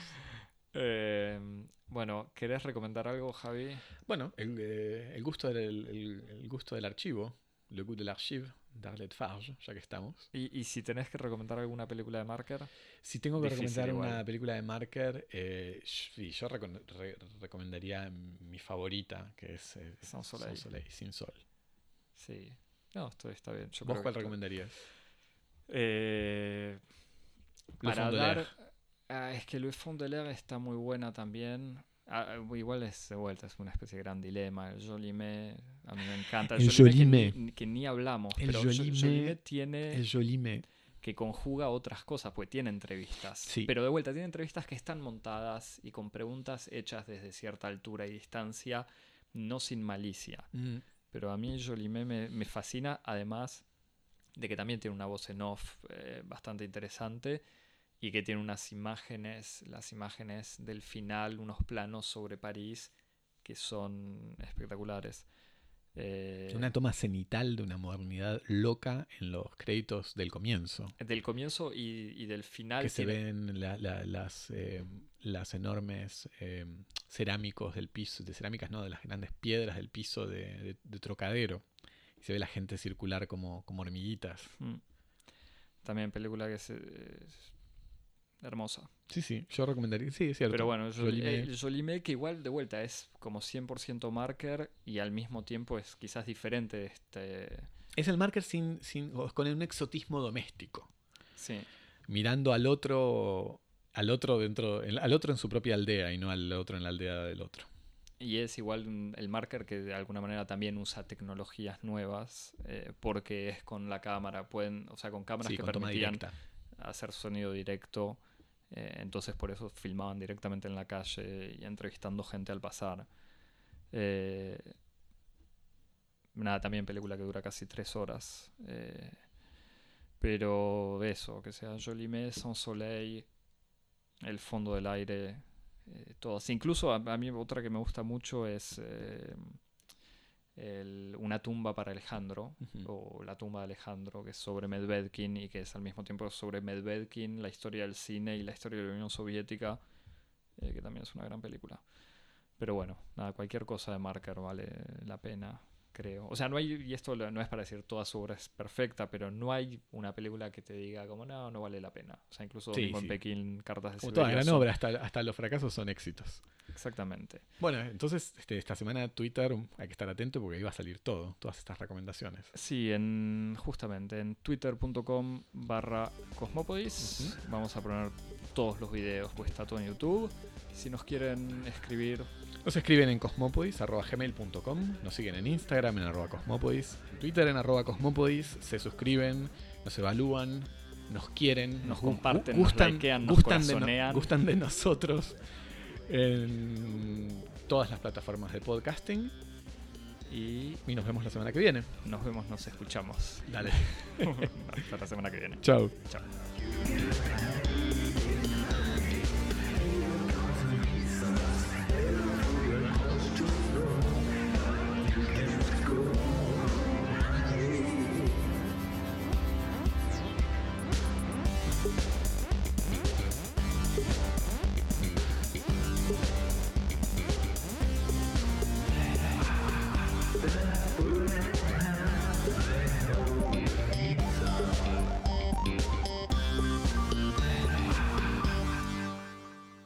Eh, bueno, ¿querés recomendar algo, Javi? Bueno, el, gusto, del, el, gusto del archivo, Le Goût de l'Archive, Darlet Farge, ya que estamos. ¿Y, y si tenés que recomendar alguna película de Marker? Si tengo que Difícil recomendar igual. una película de Marker, eh, sí, yo re- recomendaría mi favorita, que es eh, Sans Soleil. Sin Sol. Sí. No, esto está bien. Yo ¿Vos cuál que- recomendarías? Eh, para dar. Ah, es que Louis Fondelaire está muy buena también. Ah, igual es de vuelta, es una especie de gran dilema. El Jolimé, a mí me encanta. El Jolimé. que ni hablamos, El pero Jo- Jolimé- tiene El Jolime. que conjuga otras cosas, pues tiene entrevistas. Sí. Pero de vuelta, tiene entrevistas que están montadas y con preguntas hechas desde cierta altura y distancia, no sin malicia. Mm, Pero a mí Jolimé me, me fascina, además de que también tiene una voz en off eh, bastante interesante y que tiene unas imágenes, las imágenes del final, unos planos sobre París que son espectaculares. Eh, Una toma cenital de una modernidad loca en los créditos del comienzo. del comienzo y, y del final. que se ven la- la- las, eh, las enormes eh, cerámicos del piso, de cerámicas no, de las grandes piedras del piso de, de- de Trocadero. Y se ve la gente circular como, como hormiguitas. Mm. También película que es hermosa. Sí, sí, yo recomendaría, sí, es cierto. Pero bueno, el Jolimé que igual de vuelta es como 100% marker y al mismo tiempo es quizás diferente este... Es el marker sin, sin, con un exotismo doméstico. Sí, Mirando al otro, al otro dentro, al otro en su propia aldea y no al otro en la aldea del otro. y es igual el marker que de alguna manera también usa tecnologías nuevas eh, porque es con la cámara, pueden, o sea, con cámaras Sí, que con permitían directa. Hacer sonido directo, eh, entonces por eso filmaban directamente en la calle y entrevistando gente al pasar. Eh, nada, también película que dura casi tres horas. eh, pero eso, que sea Jolimé, Sans Soleil, El fondo del aire, eh, todas. Incluso a, a mí otra que me gusta mucho es eh, el- Una tumba para Alejandro, o La tumba de Alejandro, que es sobre Medvedkin y que es al mismo tiempo sobre Medvedkin, la historia del cine y la historia de la Unión Soviética, eh, que también es una gran película. Pero bueno, nada, cualquier cosa de Marker vale la pena, creo. O sea, no hay, y esto no es para decir toda su obra es perfecta, pero no hay una película que te diga como no, no vale la pena. O sea, incluso Sí, mismo sí. en Pekín, Cartas de Como toda gran obra, hasta, hasta los fracasos son éxitos. Exactamente. Bueno, entonces este, esta semana Twitter hay que estar atento porque ahí va a salir todo, todas estas recomendaciones. Sí, en, justamente en twitter.com barra cosmopodis vamos a poner todos los videos, pues está todo en YouTube. Si nos quieren escribir, Nos escriben en cosmopodis.gmail.com, nos siguen en Instagram en arroba cosmopodis, en Twitter en arroba cosmopodis, se suscriben, nos evalúan, nos quieren, Nos comparten, gu- nos gustan, likean, nos gustan, de no- gustan de nosotros en todas las plataformas de podcasting y y nos vemos la semana que viene. nos vemos, nos escuchamos. Dale, *laughs* Hasta la semana que viene. chao. Chao.